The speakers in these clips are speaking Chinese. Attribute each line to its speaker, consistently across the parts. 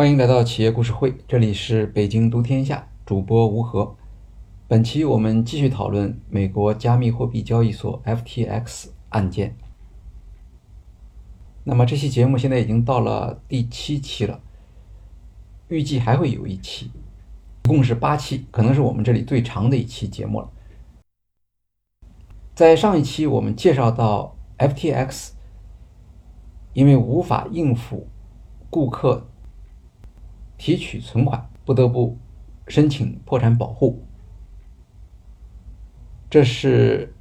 Speaker 1: 欢迎来到企业故事会，这里是北京读天下，主播吴和。本期我们继续讨论美国加密货币交易所 FTX 案件。那么这期节目现在已经到了第七期了，预计还会有一期，一共是八期，可能是我们这里最长的一期节目了。在上一期我们介绍到 FTX 因为无法应付顾客。提取存款不得不申请破产保护，这是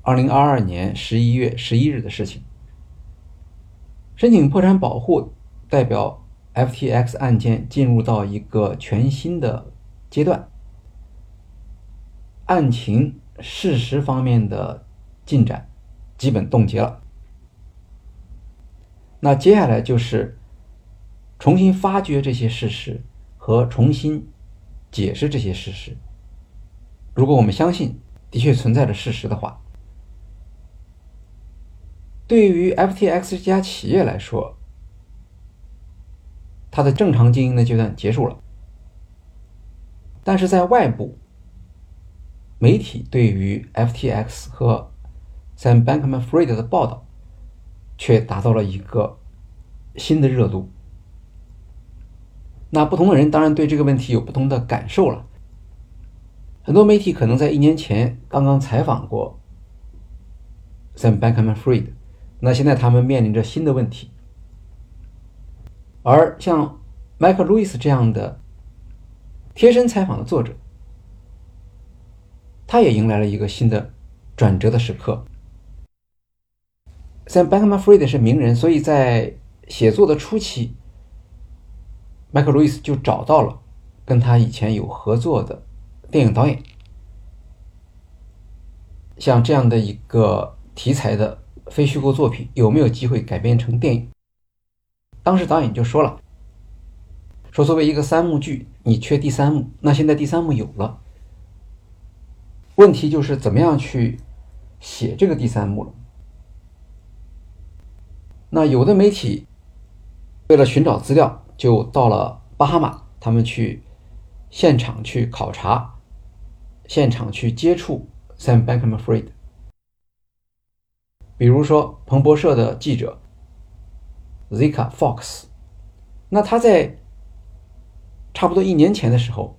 Speaker 1: 二零二二年十一月十一日的事情。申请破产保护代表 FTX 案件进入到一个全新的阶段，案情事实方面的进展基本冻结了。那接下来就是。重新发掘这些事实和重新解释这些事实。如果我们相信的确存在着事实的话，对于 FTX 这家企业来说，它的正常经营的阶段结束了。但是在外部媒体对于 FTX 和 Sam Bankman-Fried 的报道，却达到了一个新的热度。那不同的人当然对这个问题有不同的感受了。很多媒体可能在一年前刚刚采访过 Sam Bankman-Fried，那现在他们面临着新的问题。而像 Michael Lewis 这样的贴身采访的作者，他也迎来了一个新的转折的时刻。Sam Bankman-Fried 是名人，所以在写作的初期。迈克·路易斯就找到了跟他以前有合作的电影导演，像这样的一个题材的非虚构作品，有没有机会改编成电影？当时导演就说了：“说作为一个三幕剧，你缺第三幕，那现在第三幕有了，问题就是怎么样去写这个第三幕了。”那有的媒体为了寻找资料。就到了巴哈马，他们去现场去考察，现场去接触 Sam Bankman-Fried。比如说彭博社的记者 Zika Fox，那他在差不多一年前的时候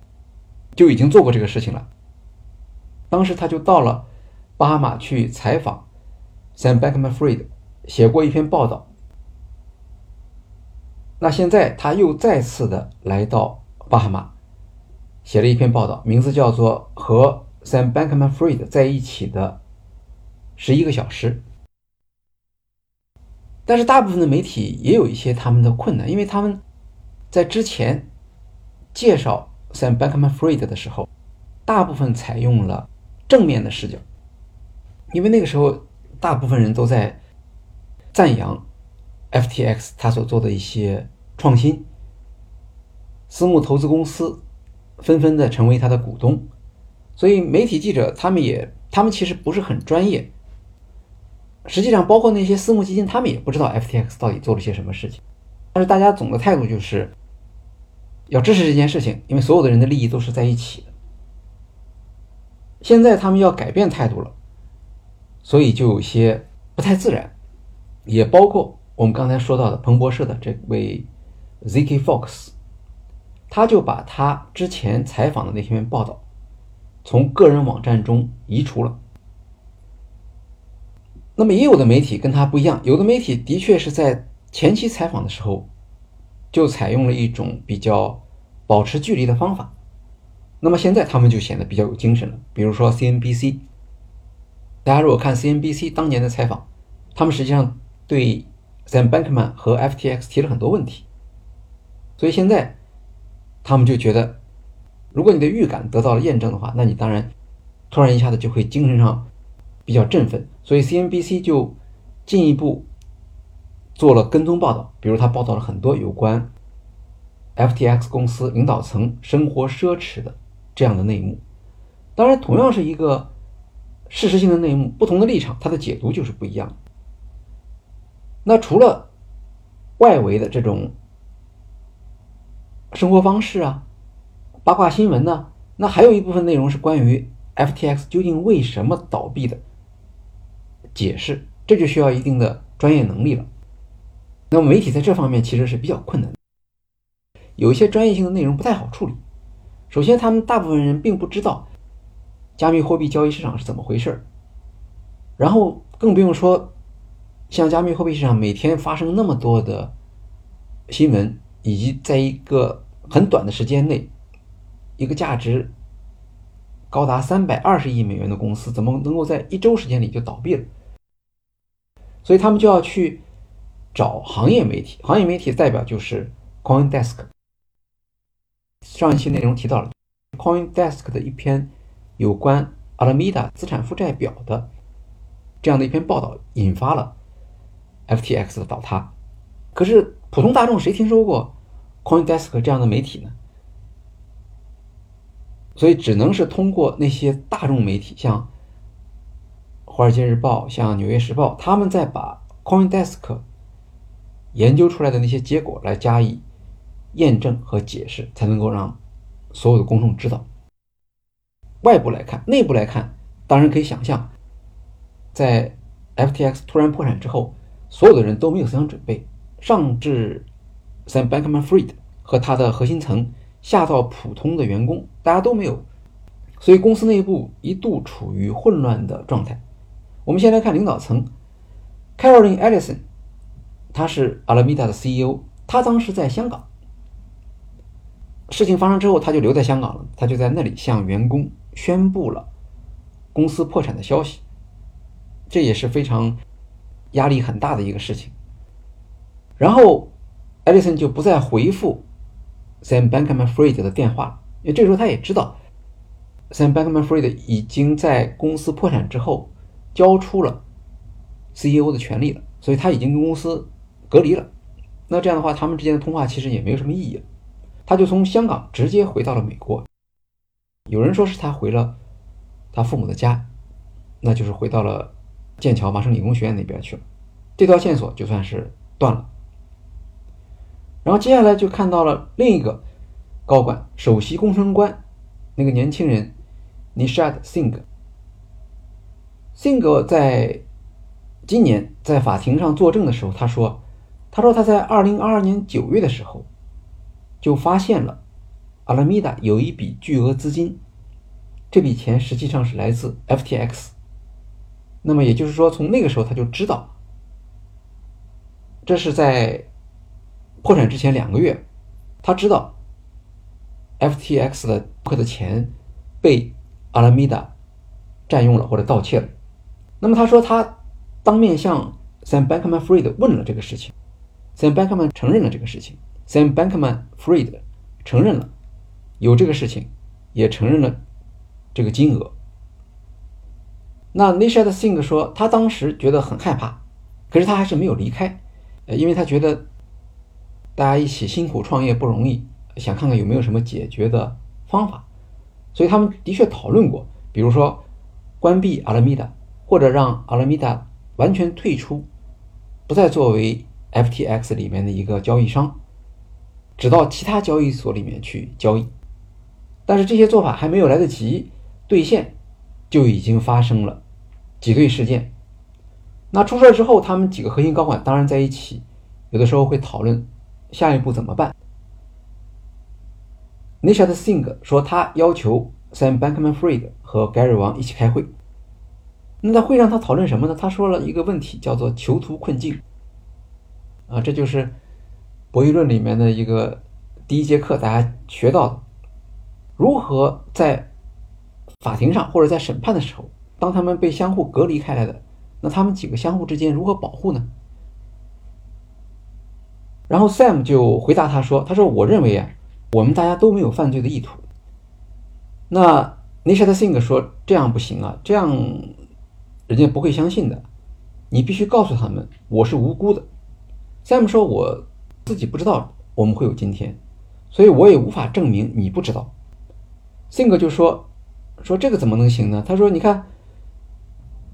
Speaker 1: 就已经做过这个事情了。当时他就到了巴哈马去采访 Sam Bankman-Fried，写过一篇报道。那现在他又再次的来到巴哈马，写了一篇报道，名字叫做《和 Sam Bankman-Fried 在一起的十一个小时》。但是大部分的媒体也有一些他们的困难，因为他们在之前介绍 Sam Bankman-Fried 的时候，大部分采用了正面的视角，因为那个时候大部分人都在赞扬 FTX 他所做的一些。创新，私募投资公司纷纷的成为他的股东，所以媒体记者他们也，他们其实不是很专业。实际上，包括那些私募基金，他们也不知道 FTX 到底做了些什么事情。但是大家总的态度就是要支持这件事情，因为所有的人的利益都是在一起的。现在他们要改变态度了，所以就有些不太自然，也包括我们刚才说到的彭博社的这位。Z.K. Fox，他就把他之前采访的那篇报道从个人网站中移除了。那么也有的媒体跟他不一样，有的媒体的确是在前期采访的时候就采用了一种比较保持距离的方法。那么现在他们就显得比较有精神了。比如说 CNBC，大家如果看 CNBC 当年的采访，他们实际上对 Sam Bankman 和 FTX 提了很多问题。所以现在，他们就觉得，如果你的预感得到了验证的话，那你当然突然一下子就会精神上比较振奋。所以 CNBC 就进一步做了跟踪报道，比如他报道了很多有关 FTX 公司领导层生活奢侈的这样的内幕。当然，同样是一个事实性的内幕，不同的立场，它的解读就是不一样。那除了外围的这种。生活方式啊、八卦新闻呢，那还有一部分内容是关于 FTX 究竟为什么倒闭的解释，这就需要一定的专业能力了。那么媒体在这方面其实是比较困难，有一些专业性的内容不太好处理。首先，他们大部分人并不知道加密货币交易市场是怎么回事儿，然后更不用说像加密货币市场每天发生那么多的新闻，以及在一个很短的时间内，一个价值高达三百二十亿美元的公司怎么能够在一周时间里就倒闭了？所以他们就要去。找行业媒体，行业媒体代表就是 CoinDesk。上一期内容提到了 CoinDesk 的一篇有关 Alameda 资产负债表的这样的一篇报道，引发了 FTX 的倒塌。可是普通大众谁听说过 CoinDesk 这样的媒体呢？所以只能是通过那些大众媒体，像《华尔街日报》、像《纽约时报》，他们在把 CoinDesk 研究出来的那些结果来加以验证和解释，才能够让所有的公众知道。外部来看，内部来看，当然可以想象，在 FTX 突然破产之后，所有的人都没有思想准备，上至 Sam Bankman-Fried 和他的核心层，下到普通的员工，大家都没有，所以公司内部一度处于混乱的状态。我们先来看领导层，Caroline Ellison。他是 Alameda 的 CEO，他当时在香港。事情发生之后，他就留在香港了。他就在那里向员工宣布了公司破产的消息，这也是非常压力很大的一个事情。然后，艾利森就不再回复 Sam Bankman-Fried 的电话，因为这时候他也知道 Sam Bankman-Fried 已经在公司破产之后交出了 CEO 的权利了，所以他已经跟公司。隔离了，那这样的话，他们之间的通话其实也没有什么意义了。他就从香港直接回到了美国。有人说是他回了他父母的家，那就是回到了剑桥麻省理工学院那边去了。这条线索就算是断了。然后接下来就看到了另一个高管，首席工程官，那个年轻人 Nishad Singh。Singh 在今年在法庭上作证的时候，他说。他说他在二零二二年九月的时候，就发现了阿拉米达有一笔巨额资金，这笔钱实际上是来自 FTX。那么也就是说，从那个时候他就知道，这是在破产之前两个月，他知道 FTX 的客的钱被阿拉米达占用了或者盗窃了。那么他说他当面向 Sam Bankman-Fried 问了这个事情。Sam Bankman 承认了这个事情，Sam Bankman-Fried 承认了有这个事情，也承认了这个金额。那 Nishad Singh 说，他当时觉得很害怕，可是他还是没有离开，呃，因为他觉得大家一起辛苦创业不容易，想看看有没有什么解决的方法。所以他们的确讨论过，比如说关闭 Alameda，或者让 Alameda 完全退出，不再作为。FTX 里面的一个交易商，只到其他交易所里面去交易，但是这些做法还没有来得及兑现，就已经发生了挤兑事件。那出事之后，他们几个核心高管当然在一起，有的时候会讨论下一步怎么办。Nishad Singh 说，他要求 Sam Bankman-Fried 和 Gary 王一起开会。那在会上他讨论什么呢？他说了一个问题，叫做囚徒困境。啊，这就是博弈论里面的一个第一节课，大家学到的，如何在法庭上或者在审判的时候，当他们被相互隔离开来的，那他们几个相互之间如何保护呢？然后 Sam 就回答他说：“他说我认为啊，我们大家都没有犯罪的意图。”那 n i s h a s i n g 说：“这样不行啊，这样人家不会相信的，你必须告诉他们我是无辜的。” Sam 说：“我自己不知道我们会有今天，所以我也无法证明你不知道。” Sing 就说：“说这个怎么能行呢？”他说：“你看，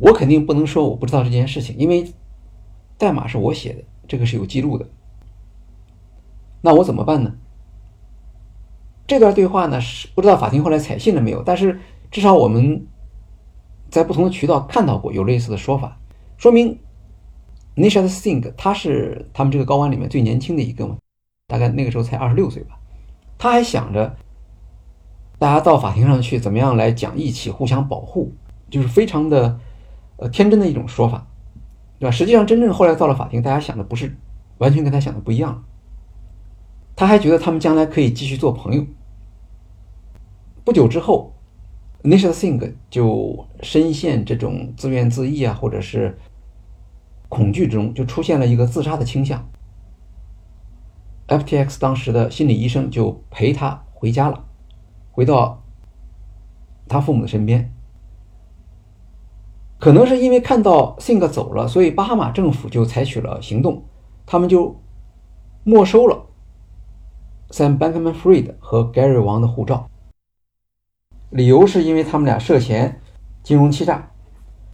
Speaker 1: 我肯定不能说我不知道这件事情，因为代码是我写的，这个是有记录的。那我怎么办呢？”这段对话呢，是不知道法庭后来采信了没有，但是至少我们在不同的渠道看到过有类似的说法，说明 Nisha Singh 他是他们这个高官里面最年轻的一个嘛，大概那个时候才二十六岁吧，他还想着大家到法庭上去怎么样来讲义气、互相保护，就是非常的呃天真的一种说法，对吧？实际上真正后来到了法庭，大家想的不是完全跟他想的不一样，他还觉得他们将来可以继续做朋友。不久之后，Nisha Singh 就深陷这种自怨自艾啊，或者是恐惧之中，就出现了一个自杀的倾向。FTX 当时的心理医生就陪他回家了，回到他父母的身边。可能是因为看到 Singh 走了，所以巴哈马政府就采取了行动，他们就没收了 Sam Bankman-Fried 和 Gary 王的护照。理由是因为他们俩涉嫌金融欺诈，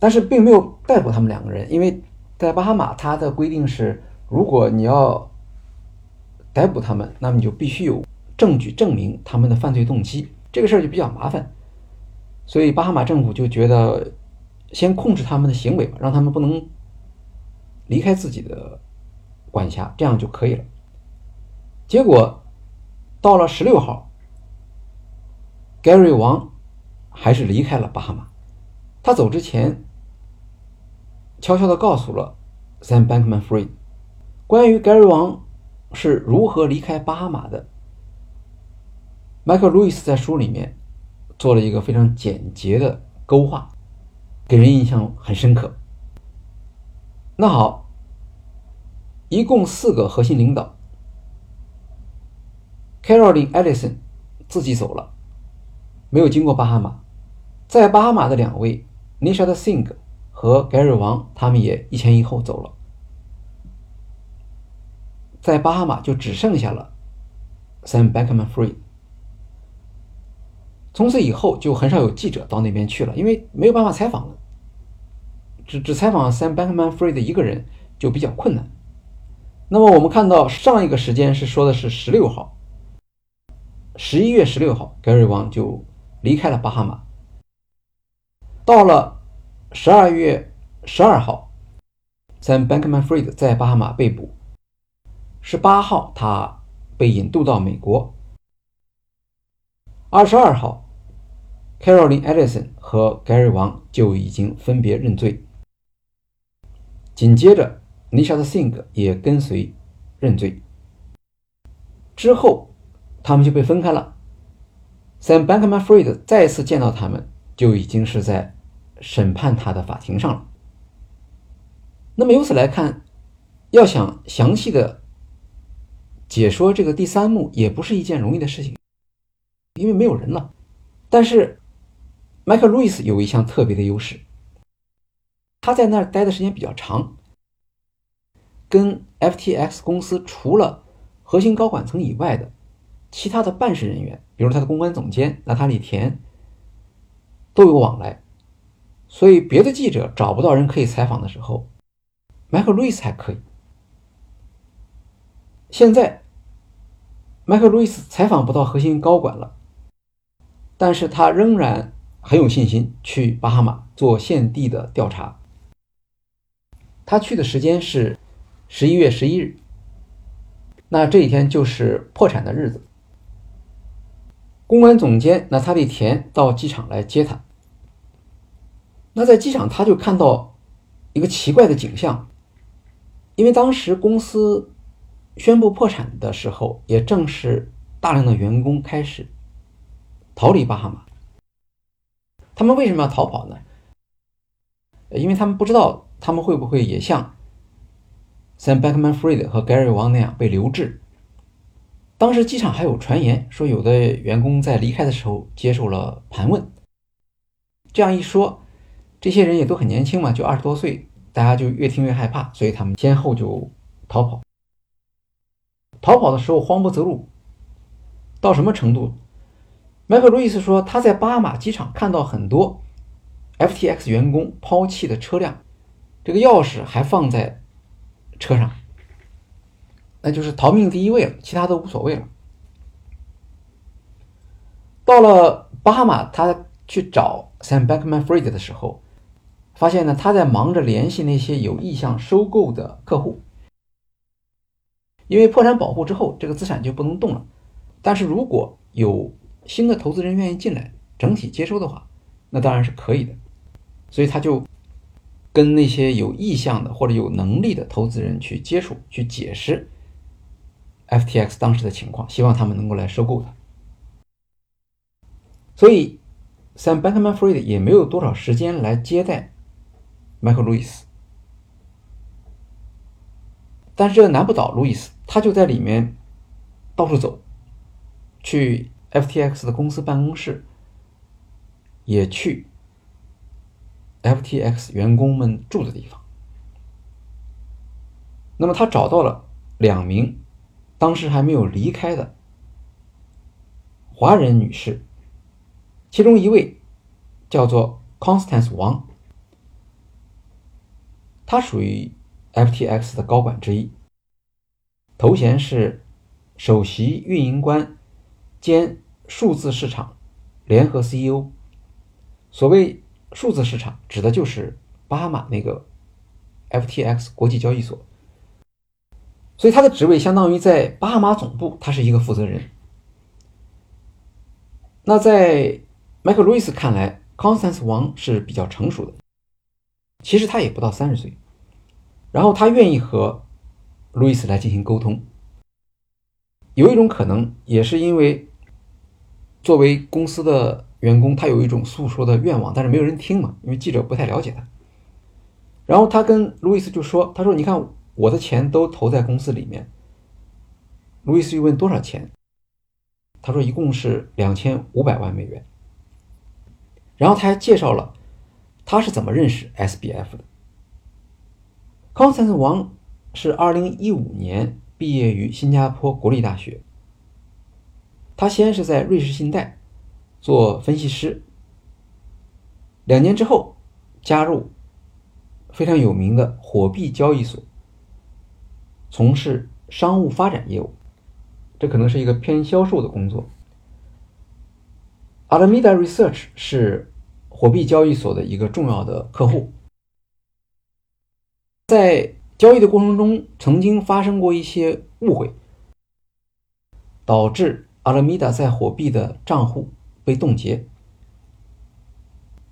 Speaker 1: 但是并没有逮捕他们两个人，因为在巴哈马，它的规定是，如果你要逮捕他们，那么你就必须有证据证明他们的犯罪动机，这个事儿就比较麻烦，所以巴哈马政府就觉得先控制他们的行为吧，让他们不能离开自己的管辖，这样就可以了。结果到了十六号。Gary 王还是离开了巴哈马。他走之前，悄悄地告诉了 Sam Bankman-Fried 关于 Gary 王是如何离开巴哈马的。Michael Lewis 在书里面做了一个非常简洁的勾画，给人印象很深刻。那好，一共四个核心领导，Caroline Ellison 自己走了。没有经过巴哈马，在巴哈马的两位 Nisha Singh 和 Gary 王，他们也一前一后走了。在巴哈马就只剩下了 Sam Bankman-Fried。从此以后就很少有记者到那边去了，因为没有办法采访了。只只采访 Sam Bankman-Fried 一个人就比较困难。那么我们看到上一个时间是说的是十六号，十一月十六号，Gary 王就。离开了巴哈马，到了十二月十二号，Sam Bankman-Fried 在巴哈马被捕。十八号，他被引渡到美国。二十二号，Caroline Ellison 和 Gary 王就已经分别认罪。紧接着，Nisha Singh 也跟随认罪。之后，他们就被分开了。Sam Bankman-Fried 再次见到他们，就已经是在审判他的法庭上了。那么由此来看，要想详细的解说这个第三幕，也不是一件容易的事情，因为没有人了。但是迈克·路易斯有一项特别的优势，他在那儿待的时间比较长，跟 FTX 公司除了核心高管层以外的其他的办事人员。比如他的公关总监娜塔莉·田都有往来，所以别的记者找不到人可以采访的时候，迈克·路易斯还可以。现在，迈克·路易斯采访不到核心高管了，但是他仍然很有信心去巴哈马做现地的调查。他去的时间是十一月十一日，那这一天就是破产的日子。公关总监纳塔利·田到机场来接他。那在机场，他就看到一个奇怪的景象，因为当时公司宣布破产的时候，也正是大量的员工开始逃离巴哈马。他们为什么要逃跑呢？因为他们不知道他们会不会也像 Sam Bankman-Fried 和 Gary Wang 那样被留置。当时机场还有传言说，有的员工在离开的时候接受了盘问。这样一说，这些人也都很年轻嘛，就二十多岁，大家就越听越害怕，所以他们先后就逃跑。逃跑的时候慌不择路，到什么程度？迈克·路易斯说，他在巴马机场看到很多 FTX 员工抛弃的车辆，这个钥匙还放在车上。那就是逃命第一位了，其他都无所谓了。到了巴哈马，他去找 Sam Bankman-Fried 的时候，发现呢，他在忙着联系那些有意向收购的客户。因为破产保护之后，这个资产就不能动了。但是如果有新的投资人愿意进来，整体接收的话，那当然是可以的。所以他就跟那些有意向的或者有能力的投资人去接触，去解释 FTX 当时的情况，希望他们能够来收购它。所以，Sam Bankman-Fried 也没有多少时间来接待 Michael Lewis。但是这难不倒路易斯，他就在里面到处走，去 FTX 的公司办公室，也去 FTX 员工们住的地方。那么他找到了两名当时还没有离开的华人女士，其中一位叫做 Constance Wang，她属于。FTX 的高管之一，头衔是首席运营官兼数字市场联合 CEO。所谓数字市场，指的就是巴哈马那个 FTX 国际交易所。所以他的职位相当于在巴哈马总部，他是一个负责人。那在迈克·路易斯看来，Constance 王是比较成熟的，其实他也不到三十岁。然后他愿意和路易斯来进行沟通。有一种可能，也是因为作为公司的员工，他有一种诉说的愿望，但是没有人听嘛，因为记者不太了解他。然后他跟路易斯就说：“他说，你看我的钱都投在公司里面。”路易斯又问多少钱，他说一共是两千五百万美元。然后他还介绍了他是怎么认识 SBF 的。康斯坦斯王是二零一五年毕业于新加坡国立大学。他先是在瑞士信贷做分析师，两年之后加入非常有名的火币交易所，从事商务发展业务。这可能是一个偏销售的工作。Alameda Research 是火币交易所的一个重要的客户。在交易的过程中，曾经发生过一些误会，导致阿拉米达在火币的账户被冻结。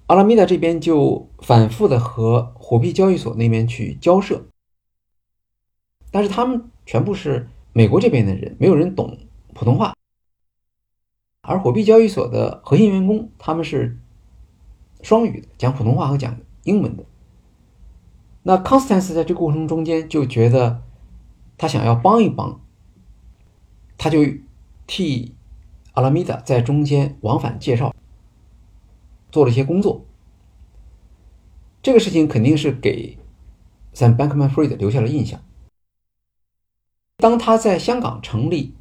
Speaker 1: 阿拉米达这边就反复的和火币交易所那边去交涉，但是他们全部是美国这边的人，没有人懂普通话，而火币交易所的核心员工他们是双语的，讲普通话和讲英文的。那康斯坦斯在这过程中间就觉得，他想要帮一帮，他就替阿拉米达在中间往返介绍，做了一些工作。这个事情肯定是给 Sam Bankman-Fried 留下了印象。当他在香港成立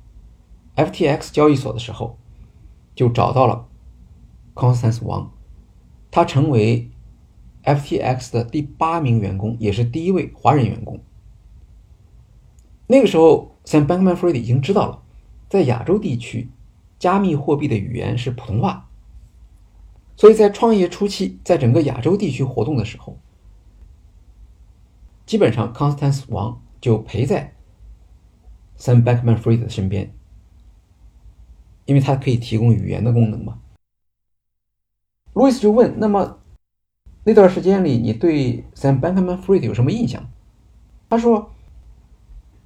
Speaker 1: FTX 交易所的时候，就找到了 Constance Wang，，他成为。FTX 的第八名员工，也是第一位华人员工。那个时候，Sam Bankman-Fried 已经知道了，在亚洲地区，加密货币的语言是普通话。所以在创业初期，在整个亚洲地区活动的时候，基本上 Constance 王就陪在 Sam Bankman-Fried 的身边，因为他可以提供语言的功能嘛。路易斯就问：“那么？”那段时间里，你对 Sam Bankman-Fried 有什么印象？他说，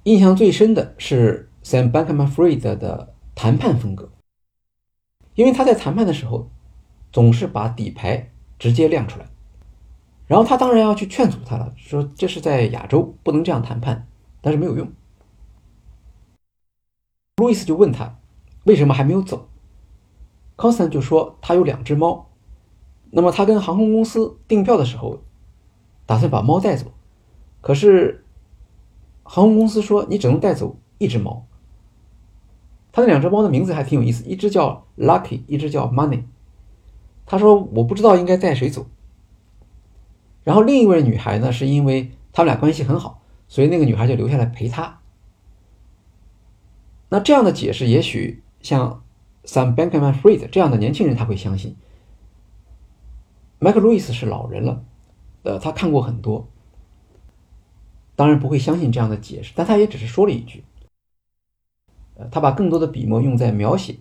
Speaker 1: 印象最深的是 Sam Bankman-Fried 的谈判风格，因为他在谈判的时候总是把底牌直接亮出来，然后他当然要去劝阻他了，说这是在亚洲不能这样谈判，但是没有用。路易斯就问他为什么还没有走，康斯坦就说他有两只猫。那么他跟航空公司订票的时候，打算把猫带走，可是航空公司说你只能带走一只猫。他那两只猫的名字还挺有意思，一只叫 Lucky，一只叫 Money。他说我不知道应该带谁走。然后另一位女孩呢，是因为他们俩关系很好，所以那个女孩就留下来陪他。那这样的解释，也许像 Sam Bankman-Fried 这样的年轻人他会相信。麦克路易斯是老人了，呃，他看过很多，当然不会相信这样的解释，但他也只是说了一句，他把更多的笔墨用在描写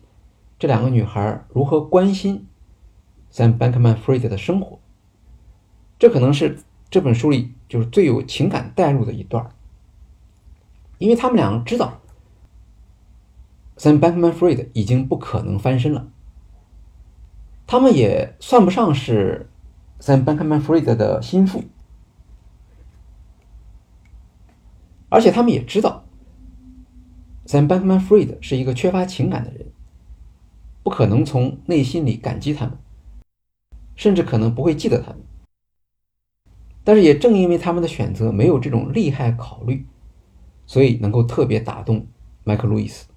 Speaker 1: 这两个女孩如何关心 Sam Bankman-Fried 的生活，这可能是这本书里就是最有情感代入的一段，因为他们两个知道 Sam Bankman-Fried 已经不可能翻身了。他们也算不上是 Sam Bankman-Fried 的心腹，而且他们也知道 Sam Bankman-Fried 是一个缺乏情感的人，不可能从内心里感激他们，甚至可能不会记得他们。但是也正因为他们的选择没有这种利害考虑，所以能够特别打动麦克路易斯，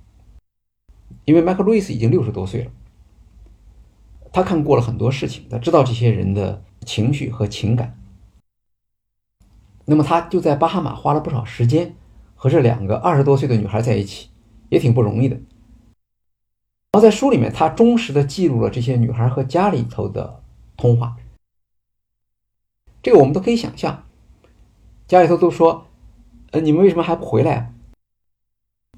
Speaker 1: 因为麦克路易斯已经六十多岁了。他看过了很多事情，他知道这些人的情绪和情感。那么他就在巴哈马花了不少时间和这两个二十多岁的女孩在一起，也挺不容易的。然后在书里面，他忠实的记录了这些女孩和家里头的通话。这个我们都可以想象，家里头都说：“呃，你们为什么还不回来啊？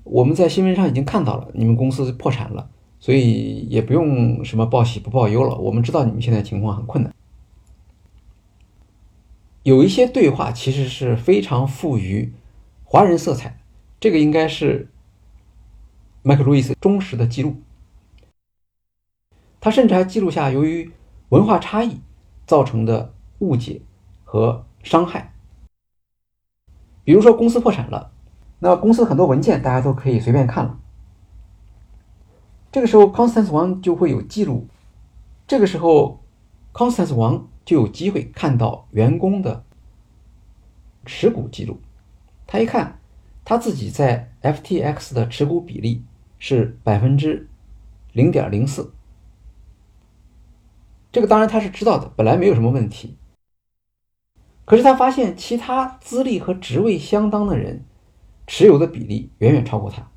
Speaker 1: 我们在新闻上已经看到了，你们公司破产了。”所以也不用什么报喜不报忧了。我们知道你们现在情况很困难。有一些对话其实是非常富于华人色彩，这个应该是麦克路易斯忠实的记录。他甚至还记录下由于文化差异造成的误解和伤害。比如说公司破产了，那公司很多文件大家都可以随便看了。这个时候，Constance 王就会有记录。这个时候，Constance 王就有机会看到员工的持股记录。他一看，他自己在 FTX 的持股比例是百分之零点零四。这个当然他是知道的，本来没有什么问题。可是他发现其他资历和职位相当的人持有的比例远远超过他，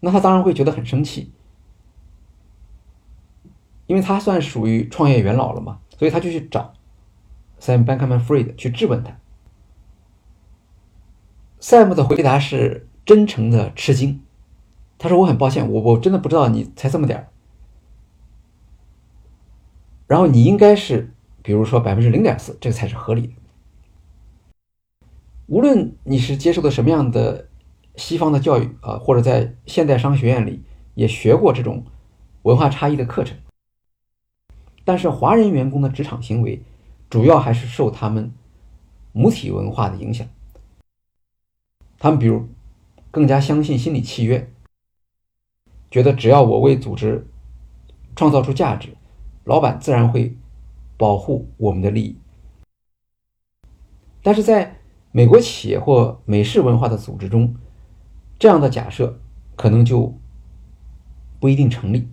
Speaker 1: 那他当然会觉得很生气。因为他算属于创业元老了嘛，所以他就去找 Sam Bankman-Fried 去质问他。Sam 的回答是真诚的吃惊，他说：“我很抱歉，我我真的不知道你才这么点儿。然后你应该是，比如说百分之零点四，这个才是合理的。无论你是接受的什么样的西方的教育啊，或者在现代商学院里也学过这种文化差异的课程。”但是华人员工的职场行为，主要还是受他们母体文化的影响。他们比如更加相信心理契约，觉得只要我为组织创造出价值，老板自然会保护我们的利益。但是在美国企业或美式文化的组织中，这样的假设可能就不一定成立。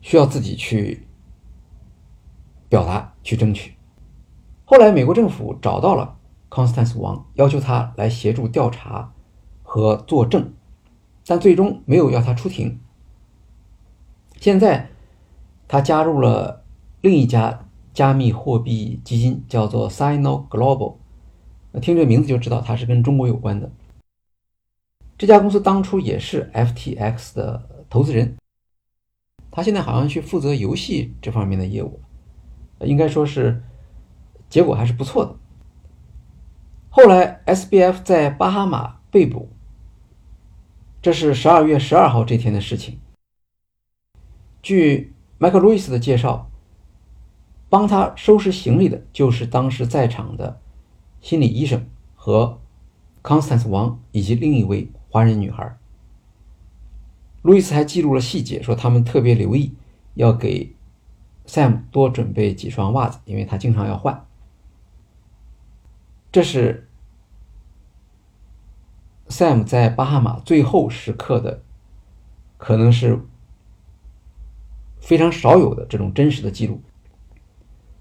Speaker 1: 需要自己去表达、去争取。后来，美国政府找到了 Constance 王，要求他来协助调查和作证，但最终没有要他出庭。现在，他加入了另一家加密货币基金，叫做 Sino Global。听这名字就知道，它是跟中国有关的。这家公司当初也是 FTX 的投资人。他现在好像去负责游戏这方面的业务，应该说是结果还是不错的。后来 SBF 在巴哈马被捕，这是十二月十二号这天的事情。据麦克路易斯的介绍，帮他收拾行李的就是当时在场的心理医生和 Constance 王以及另一位华人女孩。路易斯还记录了细节，说他们特别留意要给 Sam 多准备几双袜子，因为他经常要换。这是 Sam 在巴哈马最后时刻的，可能是非常少有的这种真实的记录。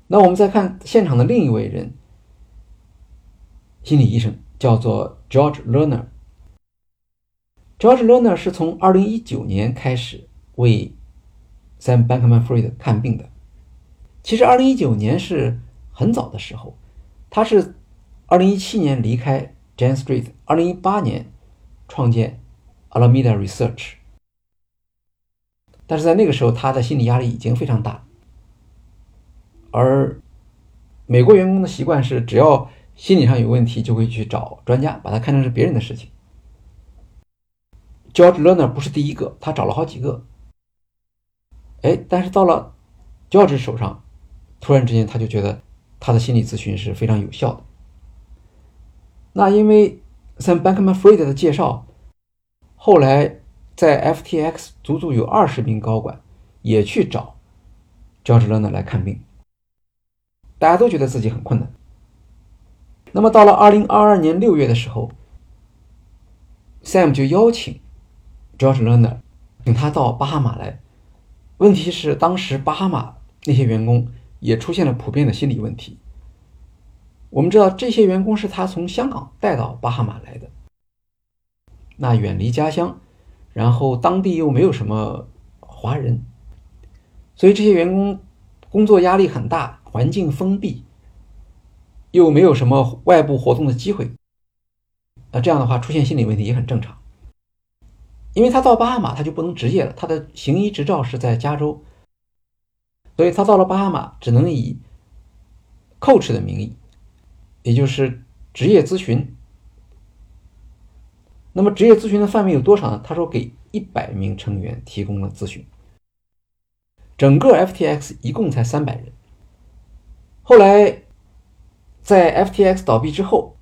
Speaker 1: 那我们再看现场的另一位人，心理医生叫做 George Lerner。George Lerner 是从2019年开始为 Sam Bankman-Fried 看病的。其实2019年是很早的时候，他是2017年离开 Jane Street，2018 年创建 Alameda Research。但是在那个时候，他的心理压力已经非常大。而美国员工的习惯是，只要心理上有问题，就会去找专家，把它看成是别人的事情。George Lerner 不是第一个，他找了好几个。哎，但是到了 George 手上，突然之间他就觉得他的心理咨询是非常有效的。那因为 Sam Bankman-Fried 的介绍，后来在 FTX 足足有二十名高管也去找 George Lerner 来看病。大家都觉得自己很困难。那么到了二零二二年六月的时候，Sam 就邀请 George Lerner 请他到巴哈马来。问题是当时巴哈马那些员工也出现了普遍的心理问题。我们知道这些员工是他从香港带到巴哈马来的，那远离家乡，然后当地又没有什么华人，所以这些员工工作压力很大。环境封闭，又没有什么外部活动的机会，那这样的话出现心理问题也很正常。因为他到巴哈马他就不能执业了，他的行医执照是在加州，所以他到了巴哈马只能以 coach 的名义，也就是职业咨询。那么职业咨询的范围有多少呢？他说给一百名成员提供了咨询，整个 FTX 一共才三百人。后来，在 FTX 倒闭之后，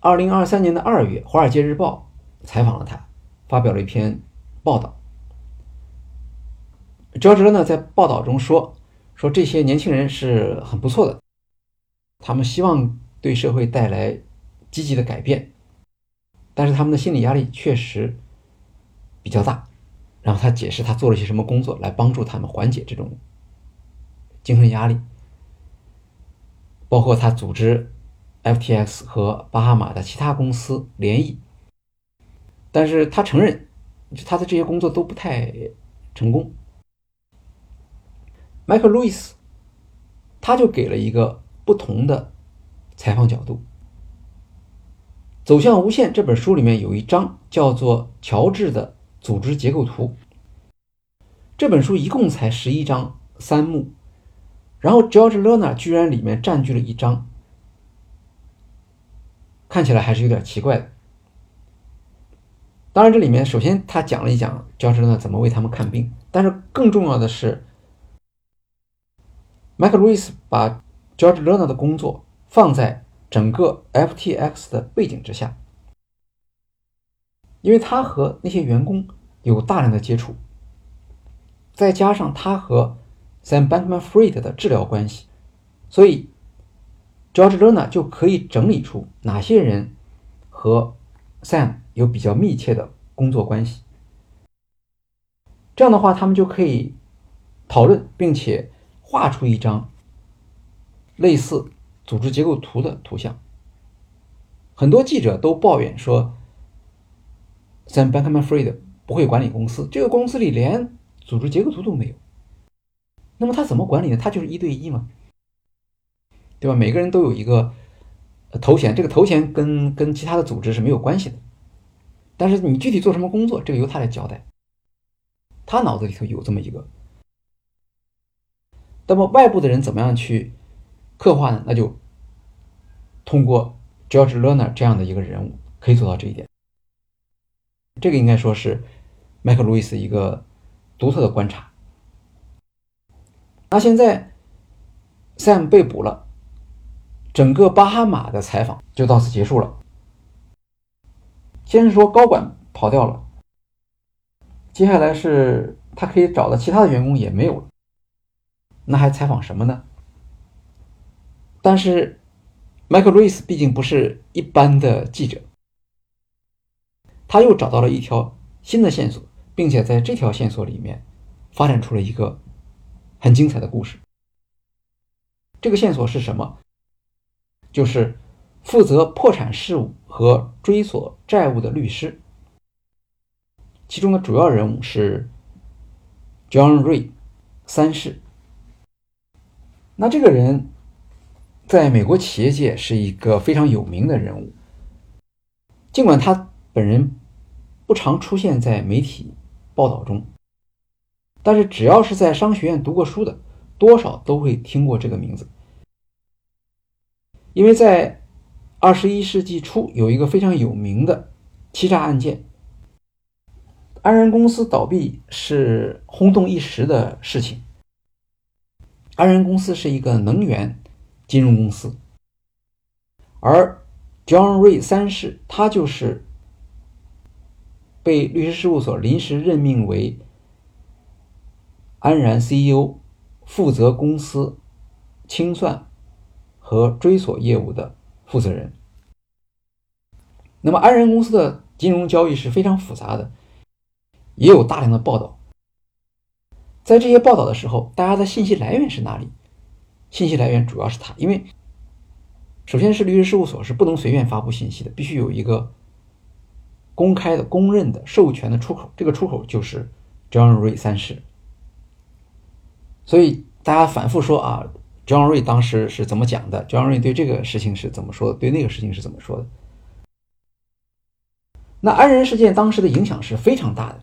Speaker 1: 二零二三年的二月，《华尔街日报》采访了他，发表了一篇报道。乔治呢在报道中说：“说这些年轻人是很不错的，他们希望对社会带来积极的改变，但是他们的心理压力确实比较大。”然后他解释他做了些什么工作来帮助他们缓解这种精神压力。包括他组织 FTX 和巴哈马的其他公司联谊，但是他承认，他的这些工作都不太成功。迈克·路易斯，他就给了一个不同的采访角度。《走向无限》这本书里面有一章叫做《乔治的组织结构图》，这本书一共才十一章三目。然后 George Lerner 居然里面占据了一章，看起来还是有点奇怪的。当然，这里面首先他讲了一讲 George Lerner 怎么为他们看病，但是更重要的是，Mike Lewis 把 George Lerner 的工作放在整个 FTX 的背景之下，因为他和那些员工有大量的接触，再加上他和 Sam Bankman-Fried 的治疗关系，所以 George Lerner 就可以整理出哪些人和 Sam 有比较密切的工作关系。这样的话，他们就可以讨论，并且画出一张类似组织结构图的图像。很多记者都抱怨说，Sam Bankman-Fried 不会管理公司，这个公司里连组织结构图都没有。那么他怎么管理呢？他就是一对一嘛，对吧？每个人都有一个头衔，这个头衔跟跟其他的组织是没有关系的。但是你具体做什么工作，这个由他来交代。他脑子里头有这么一个。那么外部的人怎么样去刻画呢？那就通过 George Lerner 这样的一个人物可以做到这一点。这个应该说是麦克·路易斯一个独特的观察。那现在，Sam 被捕了，整个巴哈马的采访就到此结束了。先是说高管跑掉了，接下来是他可以找的其他的员工也没有了，那还采访什么呢？但是，Michael 迈克·路易斯毕竟不是一般的记者，他又找到了一条新的线索，并且在这条线索里面发展出了一个。很精彩的故事。这个线索是什么？就是负责破产事务和追索债务的律师。其中的主要人物是 John Ray 三世。那这个人在美国企业界是一个非常有名的人物，尽管他本人不常出现在媒体报道中，但是只要是在商学院读过书的，多少都会听过这个名字，因为在二十一世纪初有一个非常有名的欺诈案件，安然公司倒闭是轰动一时的事情。安然公司是一个能源金融公司，而 John Ray 三世他就是被律师事务所临时任命为安然 CEO，负责公司清算和追索业务的负责人。那么安然公司的金融交易是非常复杂的，也有大量的报道。在这些报道的时候，大家的信息来源是哪里？信息来源主要是他，因为首先是律师事务所是不能随便发布信息的，必须有一个公开的、公认的、授权的出口，这个出口就是 John Ray 三世。所以大家反复说啊，John Ray 当时是怎么讲的？John Ray 对这个事情是怎么说的？对那个事情是怎么说的？那安仁事件当时的影响是非常大的，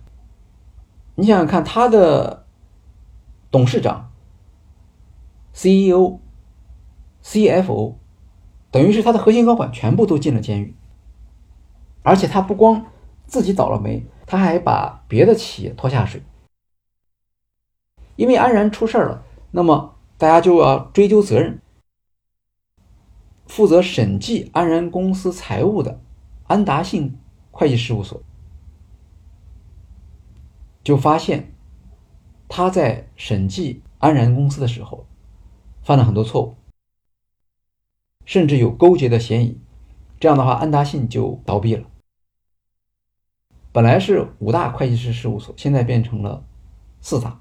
Speaker 1: 你想想看，他的。董事长、CEO、CFO，等于是他的核心高管全部都进了监狱，而且他不光自己倒了霉，他还把别的企业拖下水。因为安然出事儿了，那么大家就要追究责任。负责审计安然公司财务的安达信会计事务所就发现。他在审计安然公司的时候，犯了很多错误，甚至有勾结的嫌疑。这样的话，安达信就倒闭了。本来是五大会计师事务所，现在变成了四大。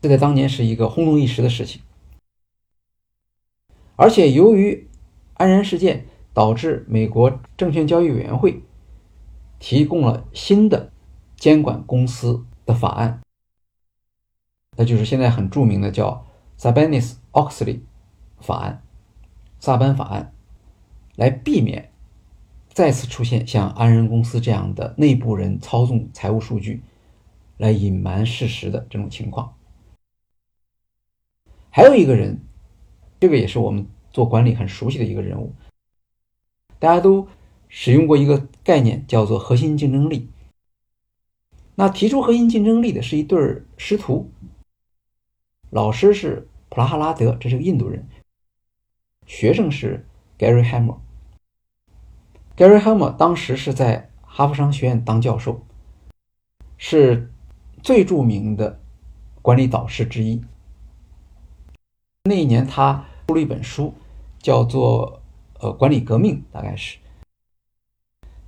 Speaker 1: 这在当年是一个轰动一时的事情。而且，由于安然事件，导致美国证券交易委员会提供了新的监管公司。的法案，那就是现在很著名的叫 Sabanis Oxley 法案，萨班法案，来避免再次出现像安仁公司这样的内部人操纵财务数据，来隐瞒事实的这种情况。还有一个人，这个也是我们做管理很熟悉的一个人物，大家都使用过一个概念，叫做核心竞争力。那提出核心竞争力的是一对师徒，老师是普拉哈拉德，这是个印度人；学生是 Gary Hammer。Gary Hammer 当时是在哈佛商学院当教授，是最著名的管理导师之一。那一年他出了一本书，叫做《呃管理革命》，大概是。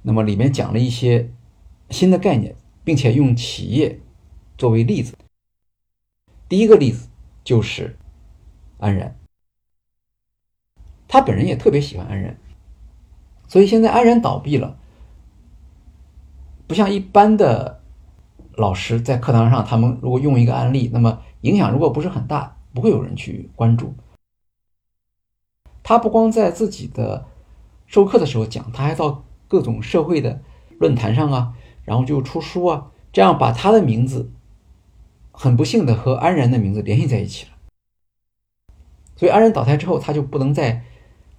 Speaker 1: 那么里面讲了一些新的概念。并且用企业作为例子，第一个例子就是安然，他本人也特别喜欢安然，所以现在安然倒闭了，不像一般的老师在课堂上，他们如果用一个案例，那么影响如果不是很大，不会有人去关注。他不光在自己的授课的时候讲，他还到各种社会的论坛上啊。然后就出书啊，这样把他的名字很不幸的和安然的名字联系在一起了。所以安然倒台之后，他就不能在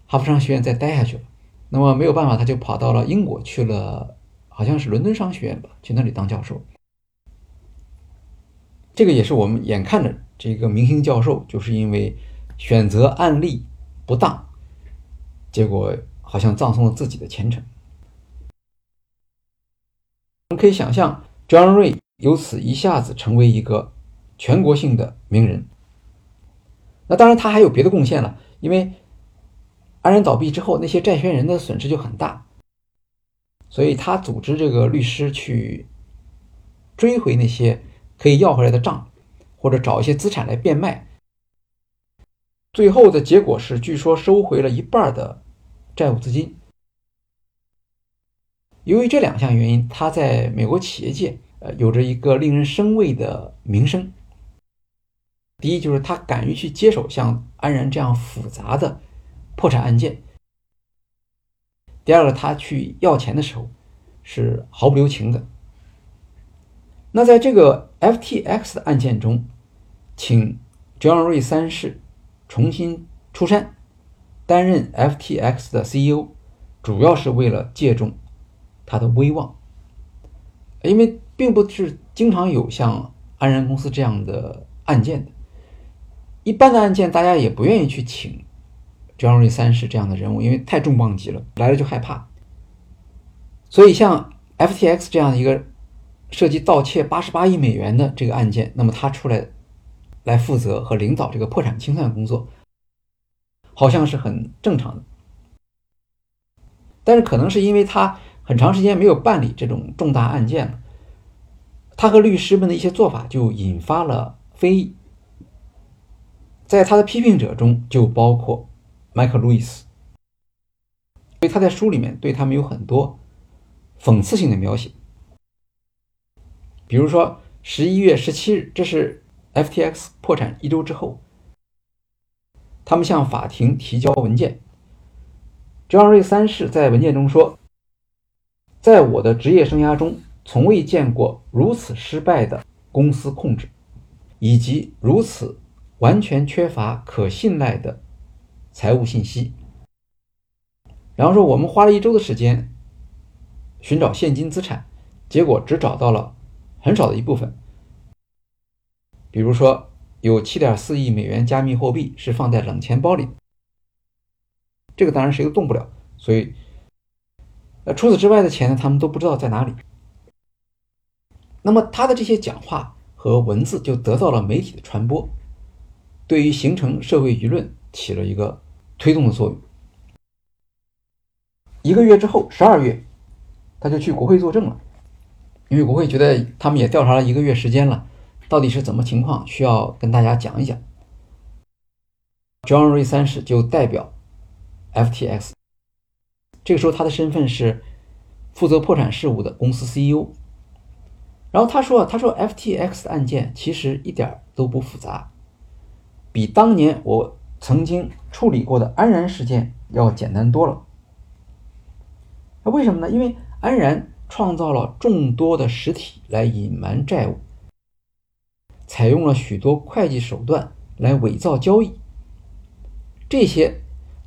Speaker 1: 哈佛商学院再待下去了。那么没有办法，他就跑到了英国去了，好像是伦敦商学院吧，去那里当教授。这个也是我们眼看着这个明星教授，就是因为选择案例不当，结果好像葬送了自己的前程。我们可以想象，John Ray 由此一下子成为一个全国性的名人。那当然，他还有别的贡献了，因为安然倒闭之后，那些债权人的损失就很大，所以他组织这个律师去追回那些可以要回来的账，或者找一些资产来变卖。最后的结果是，据说收回了一半的债务资金。由于这两项原因，他在美国企业界呃有着一个令人生畏的名声。第一，就是他敢于去接手像安然这样复杂的破产案件；第二个，他去要钱的时候是毫不留情的。那在这个 FTX 的案件中，请 John 瑞三世重新出山担任 FTX 的 CEO，主要是为了借重他的威望，因为并不是经常有像安然公司这样的案件的，一般的案件大家也不愿意去请 John 瑞三世这样的人物，因为太重磅级了，来了就害怕。所以像 FTX 这样一个。涉及盗窃八十八亿美元的这个案件，那么他出来来负责和领导这个破产清算工作，好像是很正常的。但是可能是因为他很长时间没有办理这种重大案件了，他和律师们的一些做法就引发了非议。在他的批评者中就包括迈克·路易斯，所以他在书里面对他们有很多讽刺性的描写。比如说，十一月十七日，这是 FTX 破产一周之后，他们向法庭提交文件。John 瑞三世在文件中说：“在我的职业生涯中，从未见过如此失败的公司控制，以及如此完全缺乏可信赖的财务信息。”然后说：“我们花了一周的时间寻找现金资产，结果只找到了。”很少的一部分，比如说有七点四亿美元加密货币是放在冷钱包里，这个当然谁都动不了。所以，呃，除此之外的钱呢，他们都不知道在哪里。那么他的这些讲话和文字就得到了媒体的传播，对于形成社会舆论起了一个推动的作用。一个月之后，十二月，他就去国会作证了。因为国会觉得他们也调查了一个月时间了，到底是怎么情况，需要跟大家讲一讲。john ry 三世就代表 FTX，这个时候他的身份是负责破产事务的公司 CEO。然后他说：“他说 FTX 案件其实一点都不复杂，比当年我曾经处理过的安然事件要简单多了。那为什么呢？因为安然。”创造了众多的实体来隐瞒债务，采用了许多会计手段来伪造交易，这些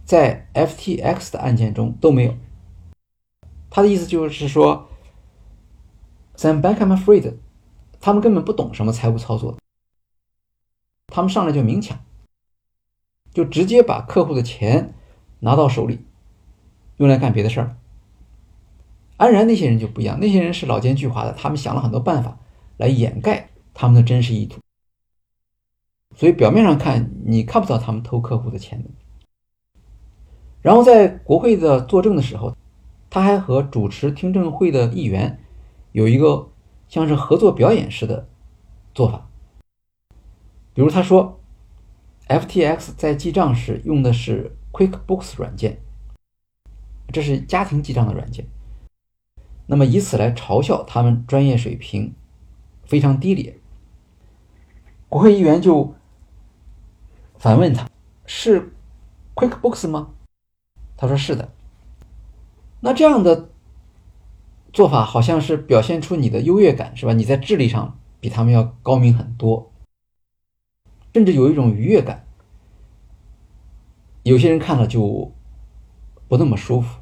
Speaker 1: 在 FTX 的案件中都没有。他的意思就是说，Sam Bankman-Fried 他们根本不懂什么财务操作，他们上来就明抢，就直接把客户的钱拿到手里，用来干别的事儿。安然那些人就不一样，那些人是老奸巨猾的，他们想了很多办法来掩盖他们的真实意图，所以表面上看你看不到他们偷客户的钱的。然后在国会的作证的时候，他还和主持听证会的议员有一个像是合作表演式的做法，比如他说，FTX 在记账时用的是 QuickBooks 软件，这是家庭记账的软件。那么以此来嘲笑他们专业水平非常低劣，国会议员就反问他：“是 QuickBooks 吗？”他说：“是的。”那这样的做法好像是表现出你的优越感，是吧？你在智力上比他们要高明很多，甚至有一种愉悦感。有些人看了就不那么舒服。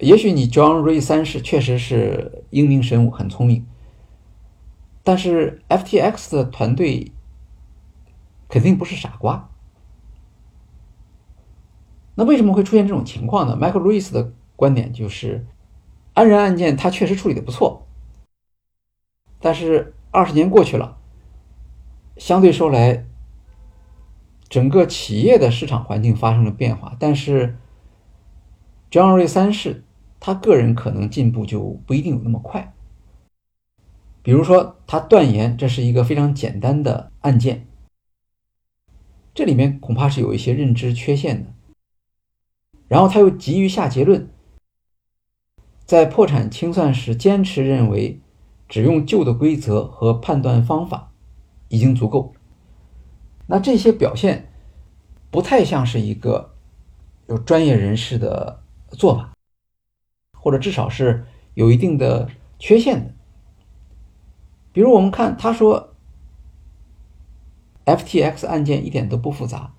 Speaker 1: 也许你 John 瑞三世确实是英明神武，很聪明，但是 FTX 的团队肯定不是傻瓜。那为什么会出现这种情况呢？Michael Lewis 的观点就是，安然案件他确实处理的不错，但是二十年过去了，相对说来，整个企业的市场环境发生了变化，但是 John 瑞三世。他个人可能进步就不一定有那么快。比如说，他断言这是一个非常简单的案件，这里面恐怕是有一些认知缺陷的。然后他又急于下结论，在破产清算时坚持认为只用旧的规则和判断方法已经足够。那这些表现不太像是一个有专业人士的做法，或者至少是有一定的缺陷的。比如我们看他说，FTX 案件一点都不复杂。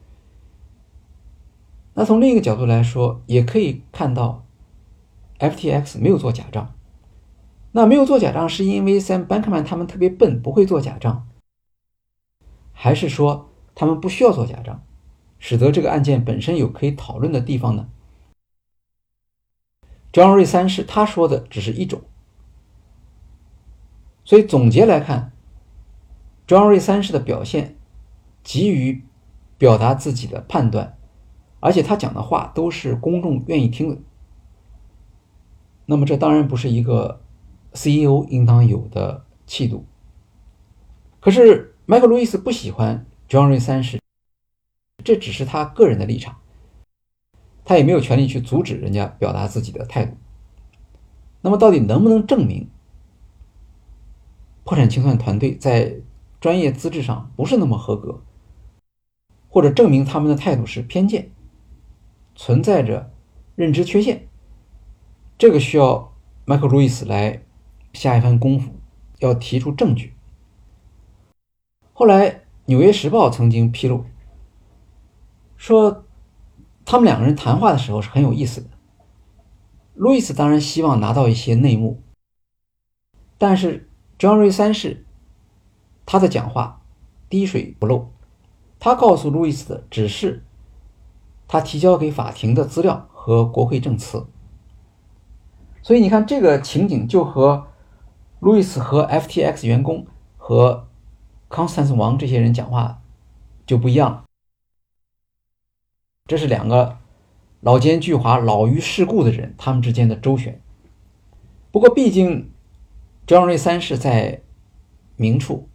Speaker 1: 那从另一个角度来说，也可以看到，FTX 没有做假账。那没有做假账，是因为 Sam Bankman 他们特别笨，不会做假账，还是说他们不需要做假账，使得这个案件本身有可以讨论的地方呢？John 瑞三世他说的只是一种。所以总结来看，John 瑞三世的表现急于表达自己的判断。而且他讲的话都是公众愿意听的，那么这当然不是一个 CEO 应当有的气度。可是麦克·路易斯不喜欢 John 瑞三世，这只是他个人的立场，他也没有权利去阻止人家表达自己的态度。那么到底能不能证明破产清算团队在专业资质上不是那么合格，或者证明他们的态度是偏见？存在着认知缺陷，这个需要迈克·路易斯来下一番功夫，要提出证据。后来，《纽约时报》曾经披露说，他们两个人谈话的时候是很有意思的。路易斯当然希望拿到一些内幕，但是 John 瑞三世他的讲话滴水不漏，他告诉路易斯的只是。他提交给法庭的资料和国会证词，所以你看这个情景就和路易斯和 FTX 员工和康斯坦斯王这些人讲话就不一样了。这是两个老奸巨猾、老于世故的人，他们之间的周旋。不过，毕竟 John Ray 三世在明处，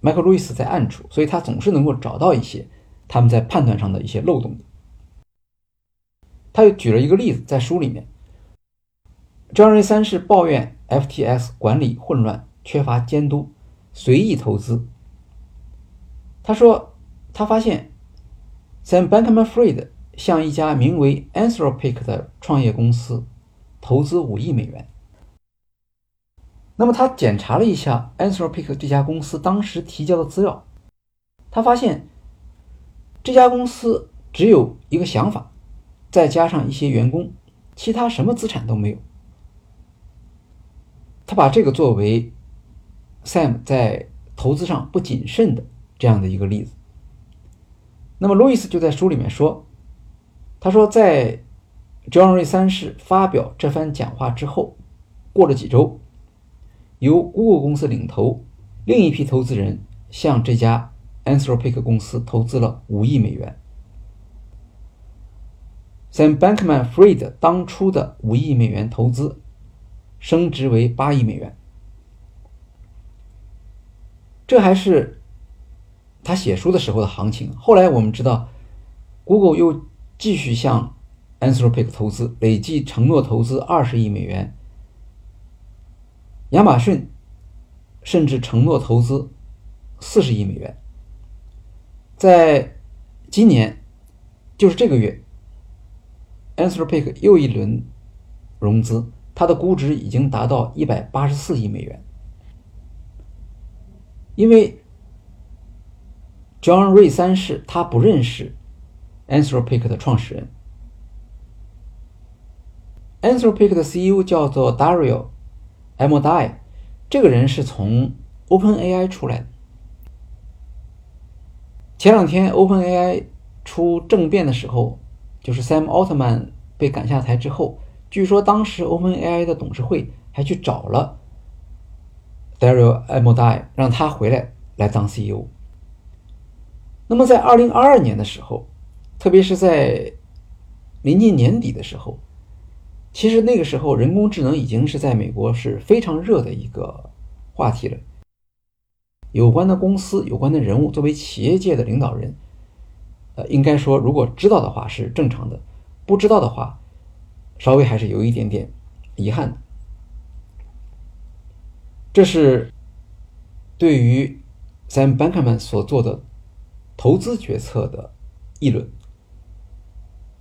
Speaker 1: 迈克·路易斯在暗处，所以他总是能够找到一些。他们在判断上的一些漏洞。他又举了一个例子，在书里面，，John 瑞三世抱怨 FTX 管理混乱、缺乏监督、随意投资。他说，他发现 Sam Bankman-Fried 向一家名为 Anthropic 的创业公司投资五亿美元。那么他检查了一下 Anthropic 这家公司当时提交的资料，他发现。这家公司只有一个想法，再加上一些员工，其他什么资产都没有。他把这个作为 Sam 在投资上不谨慎的这样的一个例子。那么路易斯就在书里面说，他说在 John Ray 三世发表这番讲话之后，过了几周，由 Google 公司领头，另一批投资人向这家。Anthropic 公司投资了五亿美元。Sam Bankman-Fried 当初的五亿美元投资升值为八亿美元，这还是他写书的时候的行情。后来我们知道，Google 又继续向 Anthropic 投资，累计承诺投资二十亿美元。亚马逊甚至承诺投资四十亿美元。在今年，就是这个月，Anthropic 又一轮融资，它的估值已经达到一百八十四亿美元。因为 John 瑞三世他不认识 Anthropic 的创始人，Anthropic 的 CEO 叫做 Dario Amodei，这个人是从 OpenAI 出来的。前两天，OpenAI 出政变的时候，就是 Sam Altman 被赶下台之后，据说当时 OpenAI 的董事会还去找了 Dario Amodei，让他回来来当 CEO。那么在2022年的时候，特别是在临近年底的时候，其实那个时候人工智能已经是在美国是非常热的一个话题了。有关的公司、有关的人物，作为企业界的领导人，呃，应该说，如果知道的话是正常的，不知道的话稍微还是有一点点遗憾的。这是对于 Sam Bankman 所做的投资决策的议论。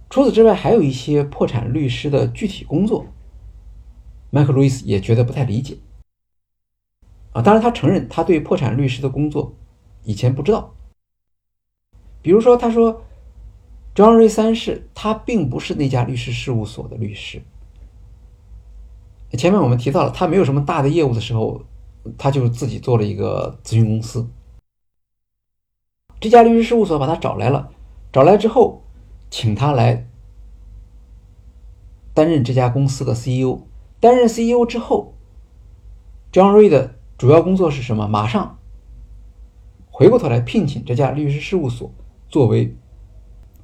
Speaker 1: 除此之外，还有一些破产律师的具体工作，麦克·路易斯也觉得不太理解。啊，当然，他承认他对破产律师的工作以前不知道。比如说，他说，John 瑞三世他并不是那家律师事务所的律师。前面我们提到了，他没有什么大的业务的时候，他就自己做了一个咨询公司。这家律师事务所把他找来了，找来之后。请他来担任这家公司的 CEO。担任 CEO 之后，张瑞的主要工作是什么？马上回过头来聘请这家律师事务所作为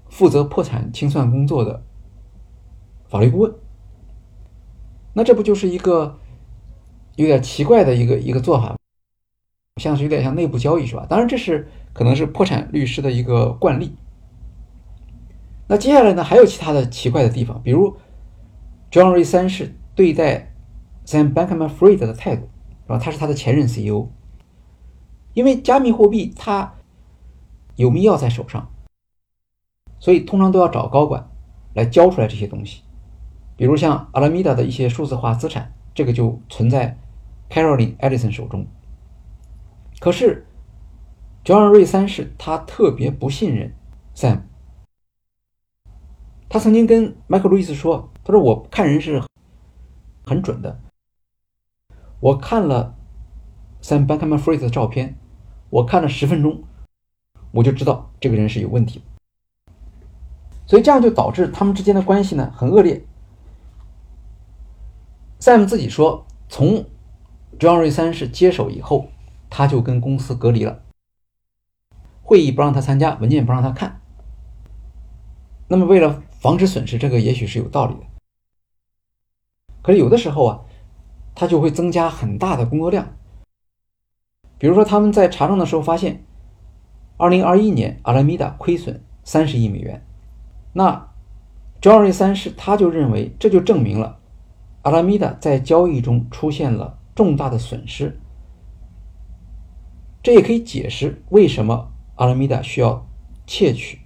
Speaker 1: 负责破产清算工作的法律顾问。那这不就是一个有点奇怪的一个一个做法，像是有点像内部交易是吧？当然，这是可能是破产律师的一个惯例。那接下来呢？还有其他的奇怪的地方，比如 John 瑞三世对待 Sam Bankman-Fried 的态度，是吧？他是他的前任 CEO，因为加密货币它有密钥在手上，所以通常都要找高管来交出来这些东西。比如像 Alameda 的一些数字化资产，这个就存在 Caroline Ellison 手中。可是 John 瑞三世他特别不信任 Sam。他曾经跟迈克·路易斯说：“他说我看人是很准的。我看了 Sam Bankman-Fried 的照片，我看了十分钟，我就知道这个人是有问题。所以这样就导致他们之间的关系呢很恶劣。Sam 自己说，从 John 瑞三世接手以后，他就跟公司隔离了，会议不让他参加，文件不让他看。那么为了防止损失，这个也许是有道理的。可是有的时候啊，他就会增加很大的工作量。比如说，他们在查账的时候发现，二零二一年阿拉米达亏损三十亿美元。那 John 瑞三世他就认为，这就证明了阿拉米达在交易中出现了重大的损失。这也可以解释为什么阿拉米达需要窃取。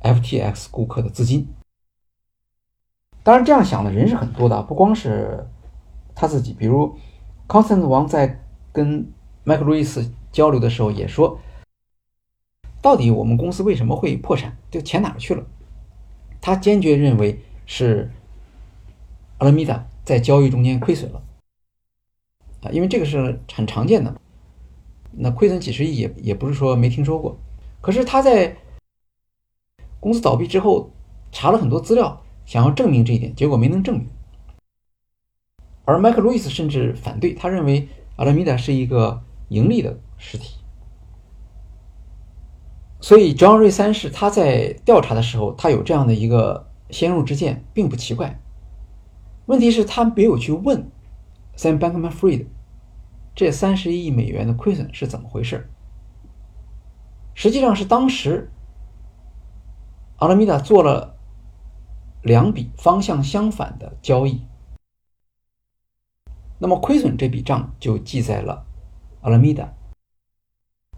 Speaker 1: FTX 顾客的资金，当然这样想的人是很多的，不光是他自己。比如康斯坦王在跟麦克路易斯交流的时候也说：“到底我们公司为什么会破产？这钱哪去了？”他坚决认为是阿拉米达在交易中间亏损了啊，因为这个是很常见的。那亏损几十亿也也不是说没听说过，可是他在。公司倒闭之后，查了很多资料，想要证明这一点，结果没能证明。而麦克·路易斯甚至反对，他认为阿拉米达是一个盈利的实体。所以，John 瑞三世他在调查的时候，他有这样的一个先入之见，并不奇怪。问题是，他没有去问 Sam Bankman-Fried 这三十亿美元的亏损是怎么回事。实际上是当时。阿拉米达做了两笔方向相反的交易，那么亏损这笔账就记在了阿拉米达，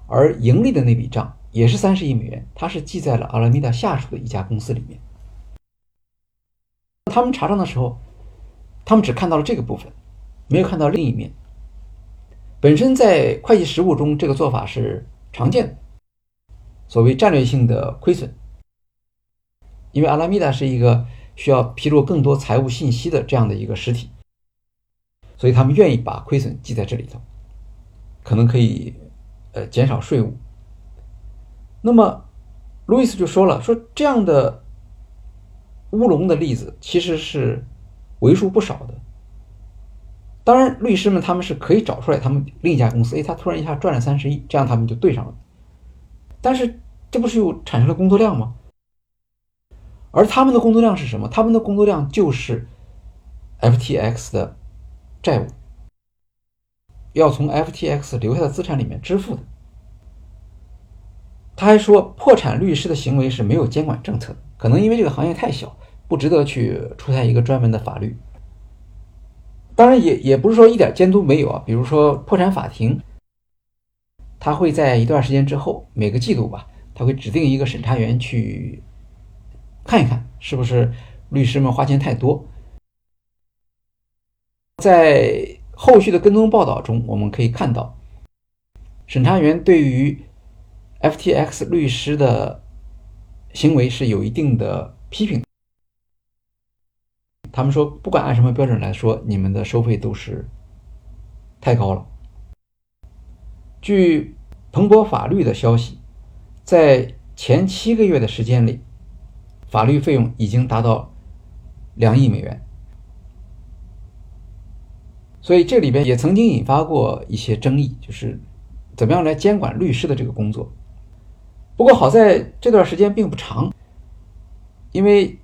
Speaker 1: 而盈利的那笔账也是三十亿美元，它是记在了阿拉米达下属的一家公司里面。他们查账的时候，他们只看到了这个部分，没有看到另一面。本身在会计实务中，这个做法是常见的，所谓战略性的亏损。因为阿拉米达是一个需要披露更多财务信息的这样的一个实体，所以他们愿意把亏损记在这里头，可能可以呃减少税务。那么路易斯就说了，说这样的乌龙的例子其实是为数不少的。当然，律师们他们是可以找出来，他们另一家公司，哎，他突然一下赚了三十亿，这样他们就对上了。但是这不是又产生了工作量吗？而他们的工作量是什么？他们的工作量就是 FTX 的债务，要从 FTX 留下的资产里面支付的。他还说，破产律师的行为是没有监管政策，可能因为这个行业太小，不值得去出台一个专门的法律。当然，也也不是说一点监督没有啊。比如说破产法庭，他会在一段时间之后，每个季度吧，他会指定一个审查员去看一看，是不是律师们花钱太多。在后续的跟踪报道中，我们可以看到，审查员对于 FTX 律师的行为是有一定的批评。他们说，不管按什么标准来说，你们的收费都是太高了。据彭博法律的消息，在前七个月的时间里，法律费用已经达到两亿美元。所以这里边也曾经引发过一些争议，就是怎么样来监管律师的这个工作。不过好在这段时间并不长，因为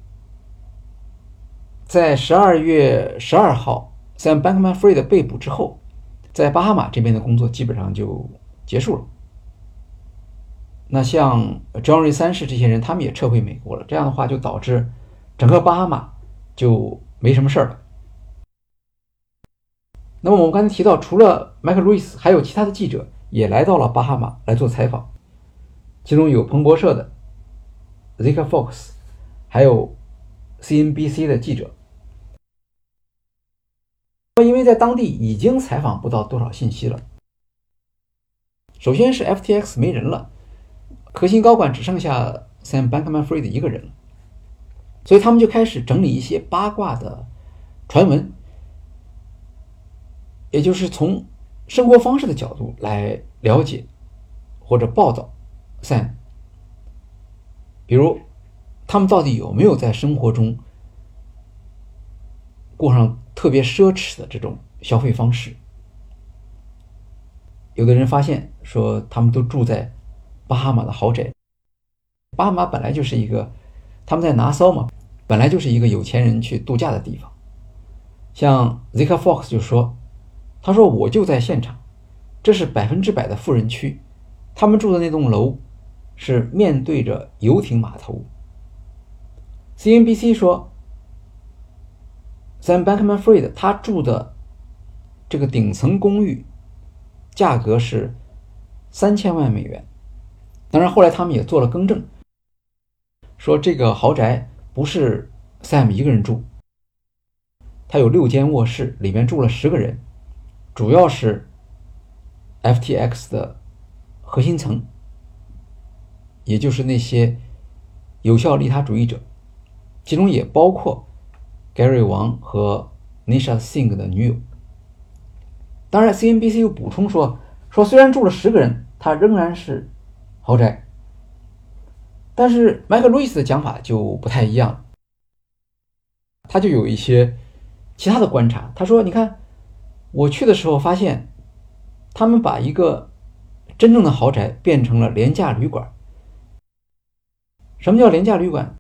Speaker 1: 在十二月十二号，Sam Bankman-Fried 被捕之后，在巴哈马这边的工作基本上就结束了。那像 John r y 三世这些人，他们也撤回美国了。这样的话，就导致整个巴哈马就没什么事儿了。那么我们刚才提到，除了麦克·路易斯，还有其他的记者也来到了巴哈马来做采访，其中有彭博社的 Zika Fox，还有 CNBC 的记者。因为在当地已经采访不到多少信息了。首先是 FTX 没人了，核心高管只剩下 Sam Bankman-Fried 一个人了，所以他们就开始整理一些八卦的传闻。也就是从生活方式的角度来了解或者报道 Sam，比如他们到底有没有在生活中过上特别奢侈的这种消费方式？有的人发现说他们都住在巴哈马的豪宅。巴哈马本来就是一个他们在拿骚嘛，本来就是一个有钱人去度假的地方。像 Zika Fox 就说。他说：“我就在现场，这是百分之百的富人区。他们住的那栋楼是面对着游艇码头。” CNBC 说，Sam Bankman-Fried 他住的这个顶层公寓价格是三千万美元。当然，后来他们也做了更正，说这个豪宅不是 Sam 一个人住，他有六间卧室，里面住了十个人。主要是 FTX 的核心层，也就是那些有效利他主义者，其中也包括 Gary 王和 Nisha Singh 的女友。当然，CNBC 又补充说，说虽然住了十个人，它仍然是豪宅。但是麦克·路易斯的讲法就不太一样，他就有一些其他的观察。他说：“你看。”我去的时候发现，他们把一个真正的豪宅变成了廉价旅馆。什么叫廉价旅馆？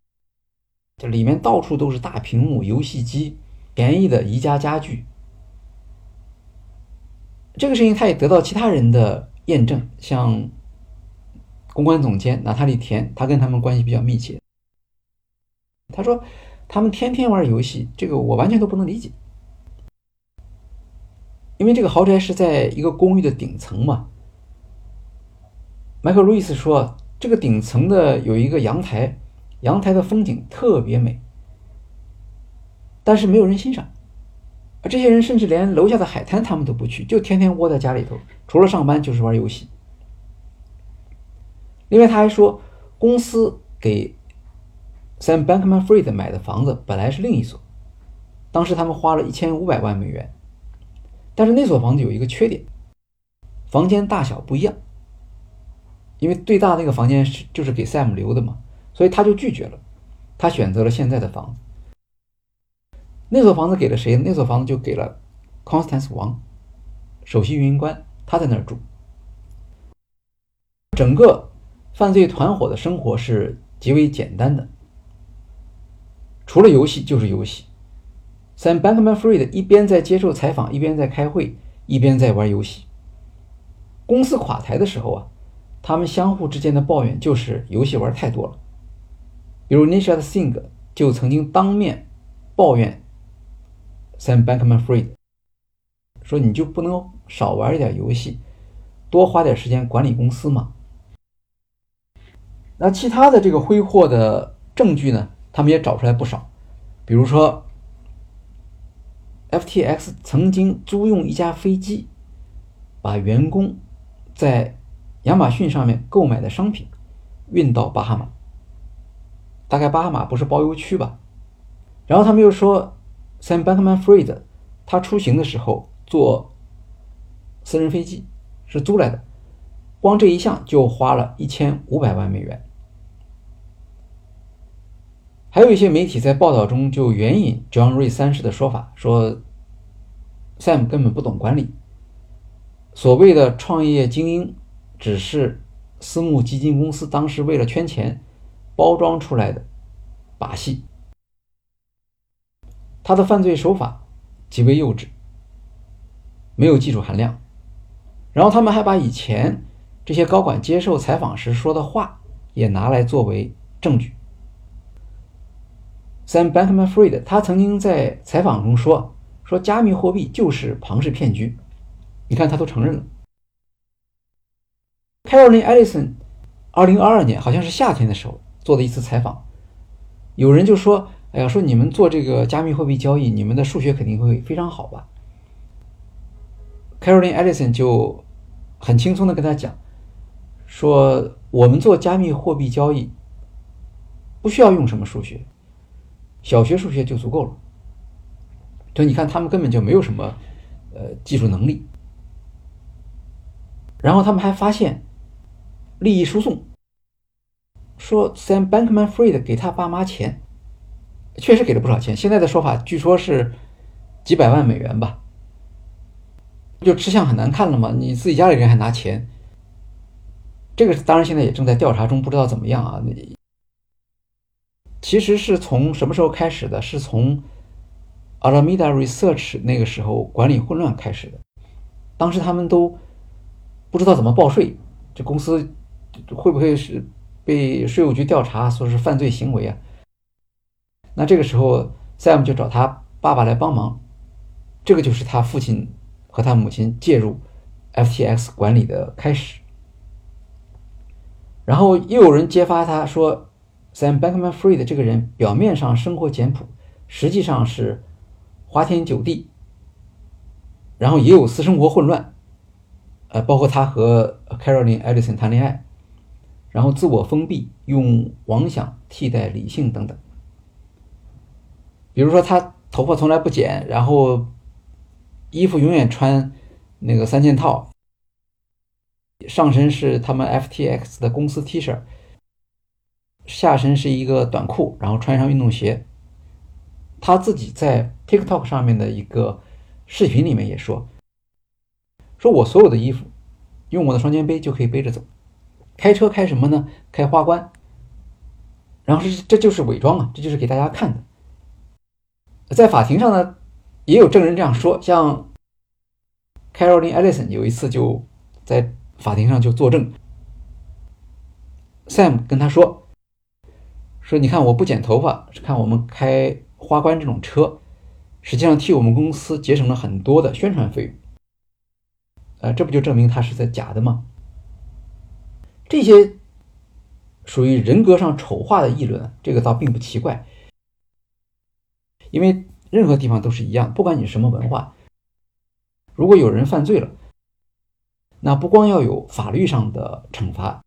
Speaker 1: 这里面到处都是大屏幕、游戏机、便宜的宜家家具。这个事情他也得到其他人的验证，像公关总监娜塔莉田，他跟他们关系比较密切。他说，他们天天玩游戏，这个我完全都不能理解。因为这个豪宅是在一个公寓的顶层嘛，迈克·路易斯说，这个顶层的有一个阳台，阳台的风景特别美，但是没有人欣赏，啊，这些人甚至连楼下的海滩他们都不去，就天天窝在家里头，除了上班就是玩游戏。另外，他还说，公司给 Sam Bankman-Fried 买的房子本来是另一所，当时他们花了一千五百万美元。但是那所房子有一个缺点，房间大小不一样。因为最大那个房间是就是给 Sam 留的嘛，所以他就拒绝了，他选择了现在的房子。那所房子给了谁？那所房子就给了 Constance 王，首席运营官，他在那儿住。整个犯罪团伙的生活是极为简单的，除了游戏就是游戏。Sam Bankman-Fried 一边在接受采访，一边在开会，一边在玩游戏。公司垮台的时候啊，他们相互之间的抱怨就是游戏玩太多了。比如 Nisha Singh 就曾经当面抱怨 Sam Bankman-Fried，说你就不能少玩一点游戏，多花点时间管理公司吗？那其他的这个挥霍的证据呢，他们也找出来不少，比如说，FTX 曾经租用一架飞机，把员工在亚马逊上面购买的商品运到巴哈马，大概巴哈马不是包邮区吧？然后他们又说，Sam Bankman-Fried 他出行的时候坐私人飞机是租来的，光这一项就花了一千五百万美元。还有一些媒体在报道中就援引 John 瑞三世的说法，说 Sam 根本不懂管理，所谓的创业精英只是私募基金公司当时为了圈钱包装出来的把戏。他的犯罪手法极为幼稚，没有技术含量。然后他们还把以前这些高管接受采访时说的话也拿来作为证据。Sam Bankman-Fried，他曾经在采访中说：“说加密货币就是庞氏骗局。”你看，他都承认了。Caroline Ellison，二零二二年好像是夏天的时候做的一次采访，有人就说：“哎呀，说你们做这个加密货币交易，你们的数学肯定会非常好吧？”Caroline Ellison 就很轻松的跟他讲：“说我们做加密货币交易不需要用什么数学。”小学数学就足够了。就你看，他们根本就没有什么呃技术能力。然后他们还发现利益输送，说 Sam Bankman-Fried 给他爸妈钱，确实给了不少钱。现在的说法据说是几百万美元吧。就吃相很难看了嘛，你自己家里人还拿钱，这个当然现在也正在调查中，不知道怎么样啊。其实是从什么时候开始的？是从 Alameda Research 那个时候管理混乱开始的。当时他们都不知道怎么报税，这公司会不会是被税务局调查，说是犯罪行为啊？那这个时候 Sam 就找他爸爸来帮忙，这个就是他父亲和他母亲介入 FTX 管理的开始。然后又有人揭发他说。Sam Bankman-Fried 这个人表面上生活简朴，实际上是花天酒地，然后也有私生活混乱，呃，包括他和 Caroline Ellison 谈恋爱，然后自我封闭，用妄想替代理性等等。比如说，他头发从来不剪，然后衣服永远穿那个三件套，上身是他们 FTX 的公司 T 恤。下身是一个短裤，然后穿上运动鞋。他自己在 TikTok 上面的一个视频里面也说：“说我所有的衣服用我的双肩背就可以背着走，开车开什么呢？开花冠。然后是这就是伪装啊，这就是给大家看的。在法庭上呢，也有证人这样说，像 Caroline Ellison 有一次就在法庭上就作证，Sam 跟他说。”说你看我不剪头发，是看我们开花冠这种车，实际上替我们公司节省了很多的宣传费用。呃，这不就证明他是在假的吗？这些属于人格上丑化的议论，这个倒并不奇怪，因为任何地方都是一样，不管你什么文化，如果有人犯罪了，那不光要有法律上的惩罚，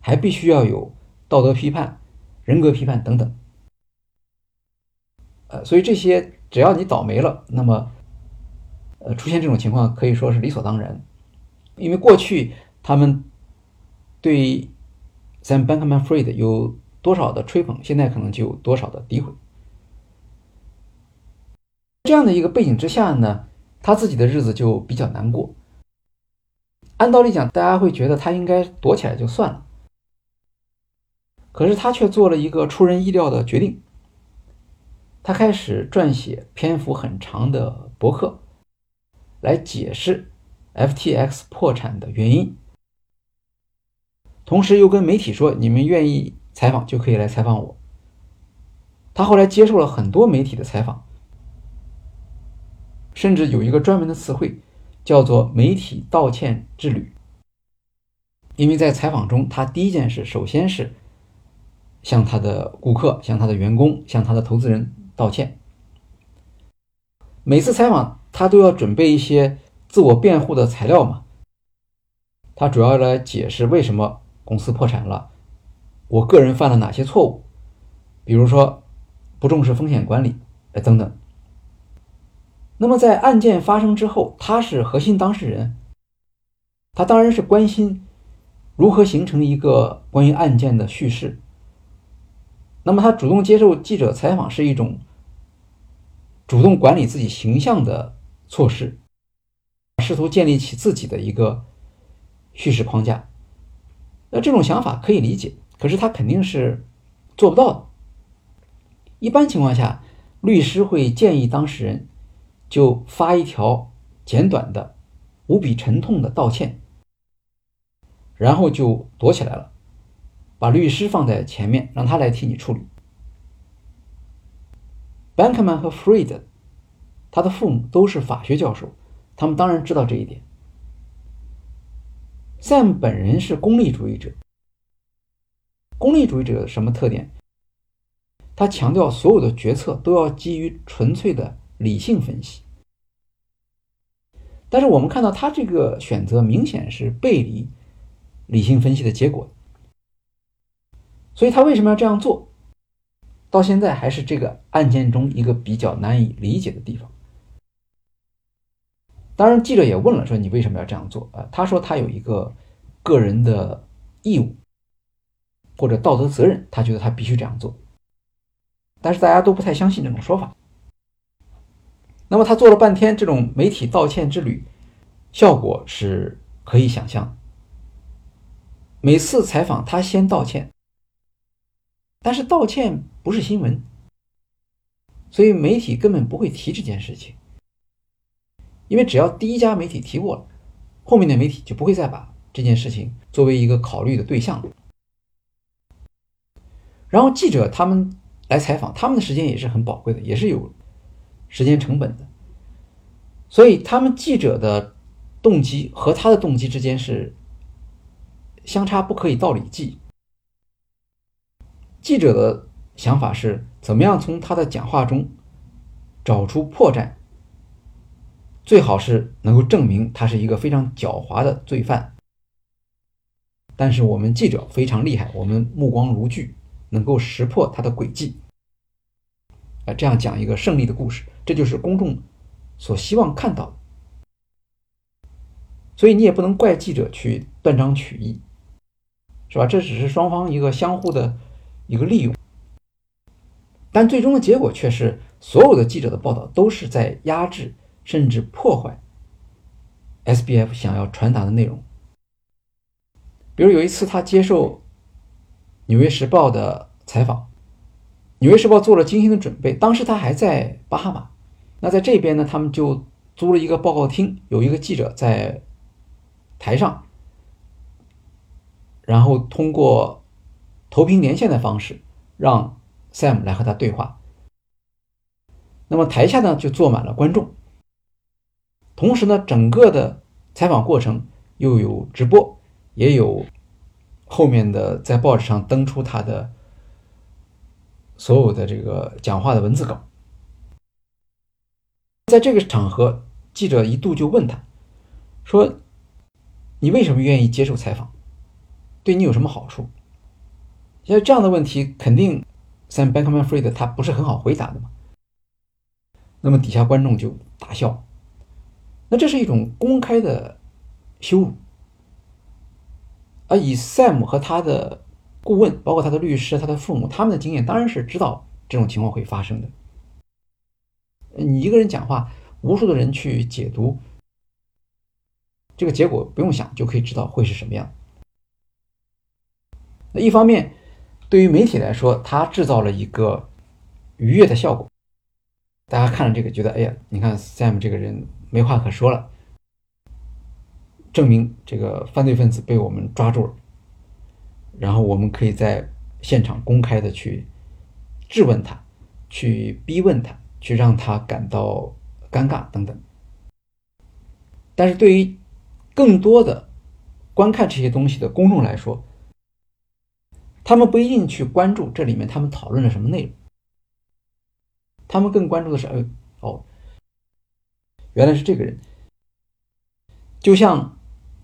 Speaker 1: 还必须要有道德批判。人格批判等等，呃，所以这些只要你倒霉了，那么，呃，出现这种情况可以说是理所当然，因为过去他们对 Sam Bankman-Fried 有多少的吹捧，现在可能就有多少的诋毁。这样的一个背景之下呢，他自己的日子就比较难过。按道理讲，大家会觉得他应该躲起来就算了。可是他却做了一个出人意料的决定，他开始撰写篇幅很长的博客，来解释 FTX 破产的原因，同时又跟媒体说：“你们愿意采访就可以来采访我。”他后来接受了很多媒体的采访，甚至有一个专门的词汇，叫做“媒体道歉之旅”。因为在采访中，他第一件事首先是向他的顾客、向他的员工、向他的投资人道歉。每次采访，他都要准备一些自我辩护的材料嘛。他主要来解释为什么公司破产了，我个人犯了哪些错误，比如说。不重视风险管理，呃等等。那么在案件发生之后，他是核心当事人，他当然是关心如何形成一个关于案件的叙事。那么他主动接受记者采访是一种主动管理自己形象的措施，试图建立起自己的一个叙事框架。那这种想法可以理解，可是他肯定是做不到的。一般情况下，律师会建议当事人就发一条简短的、无比沉痛的道歉，然后就躲起来了，把律师放在前面，让他来替你处理。Bankman 和 Fried，他的父母都是法学教授，他们当然知道这一点。Sam 本人是功利主义者，功利主义者有什么特点？他强调，所有的决策都要基于纯粹的理性分析。但是我们看到，他这个选择明显是背离理性分析的结果。所以他为什么要这样做？到现在还是这个案件中一个比较难以理解的地方。当然，记者也问了，说你为什么要这样做？啊，他说他有一个个人的义务或者道德责任，他觉得他必须这样做。但是大家都不太相信这种说法。那么他做了半天这种媒体道歉之旅，效果是可以想象。每次采访他先道歉，但是道歉不是新闻，所以媒体根本不会提这件事情。因为只要第一家媒体提过了，后面的媒体就不会再把这件事情作为一个考虑的对象。然后记者他们。来采访，他们的时间也是很宝贵的，也是有时间成本的。所以，他们记者的动机和他的动机之间是相差不可以道理计。记者的想法是怎么样从他的讲话中找出破绽，最好是能够证明他是一个非常狡猾的罪犯。但是我们记者非常厉害，我们目光如炬。能够识破他的诡计，啊，这样讲一个胜利的故事，这就是公众所希望看到的。所以你也不能怪记者去断章取义，是吧？这只是双方一个相互的一个利用，但最终的结果却是所有的记者的报道都是在压制甚至破坏 SBF 想要传达的内容。比如有一次他接受。《纽约时报》的采访，《纽约时报》做了精心的准备。当时他还在巴哈马，那在这边呢，他们就租了一个报告厅，有一个记者在台上，然后通过投屏连线的方式让 Sam 来和他对话。那么台下呢就坐满了观众，同时呢，整个的采访过程又有直播，也有。后面的在报纸上登出他的所有的这个讲话的文字稿，在这个场合，记者一度就问他，说：“你为什么愿意接受采访？对你有什么好处？”因为这样的问题，肯定 Sam Bankman-Fried 他不是很好回答的嘛。那么底下观众就大笑，那这是一种公开的羞辱。而以 Sam 和他的顾问，包括他的律师、他的父母，他们的经验当然是知道这种情况会发生的。你一个人讲话，无数的人去解读，这个结果不用想就可以知道会是什么样。那一方面，对于媒体来说，他制造了一个愉悦的效果，大家看了这个，觉得哎呀，你看 Sam 这个人没话可说了。证明这个犯罪分子被我们抓住了，然后我们可以在现场公开的去质问他，去逼问他，去让他感到尴尬等等。但是对于更多的观看这些东西的公众来说，他们不一定去关注这里面他们讨论了什么内容，他们更关注的是，呃，哦，原来是这个人，就像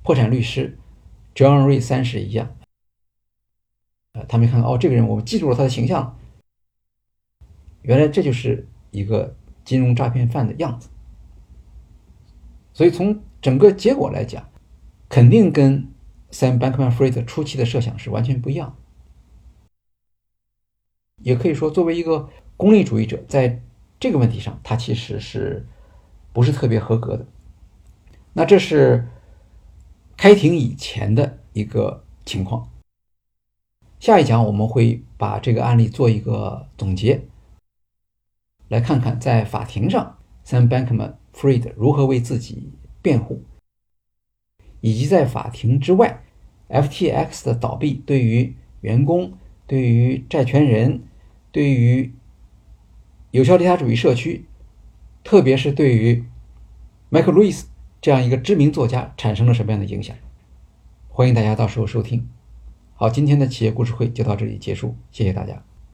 Speaker 1: 破产律师 John Ray 三十一样，呃，他没看到哦，这个人我们记住了他的形象，原来这就是一个金融诈骗犯的样子，所以从整个结果来讲，肯定跟 Sam Bankman-Fried 初期的设想是完全不一样。也可以说，作为一个功利主义者，在这个问题上，他其实是不是特别合格的。那这是开庭以前的一个情况。下一讲我们会把这个案例做一个总结，来看看在法庭上，Sam Bankman-Fried 如何为自己辩护，以及在法庭之外，FTX 的倒闭对于员工、对于债权人。对于有效利他主义社区，特别是对于迈克·路易斯这样一个知名作家，产生了什么样的影响？欢迎大家到时候收听。好，今天的企业故事会就到这里结束，谢谢大家。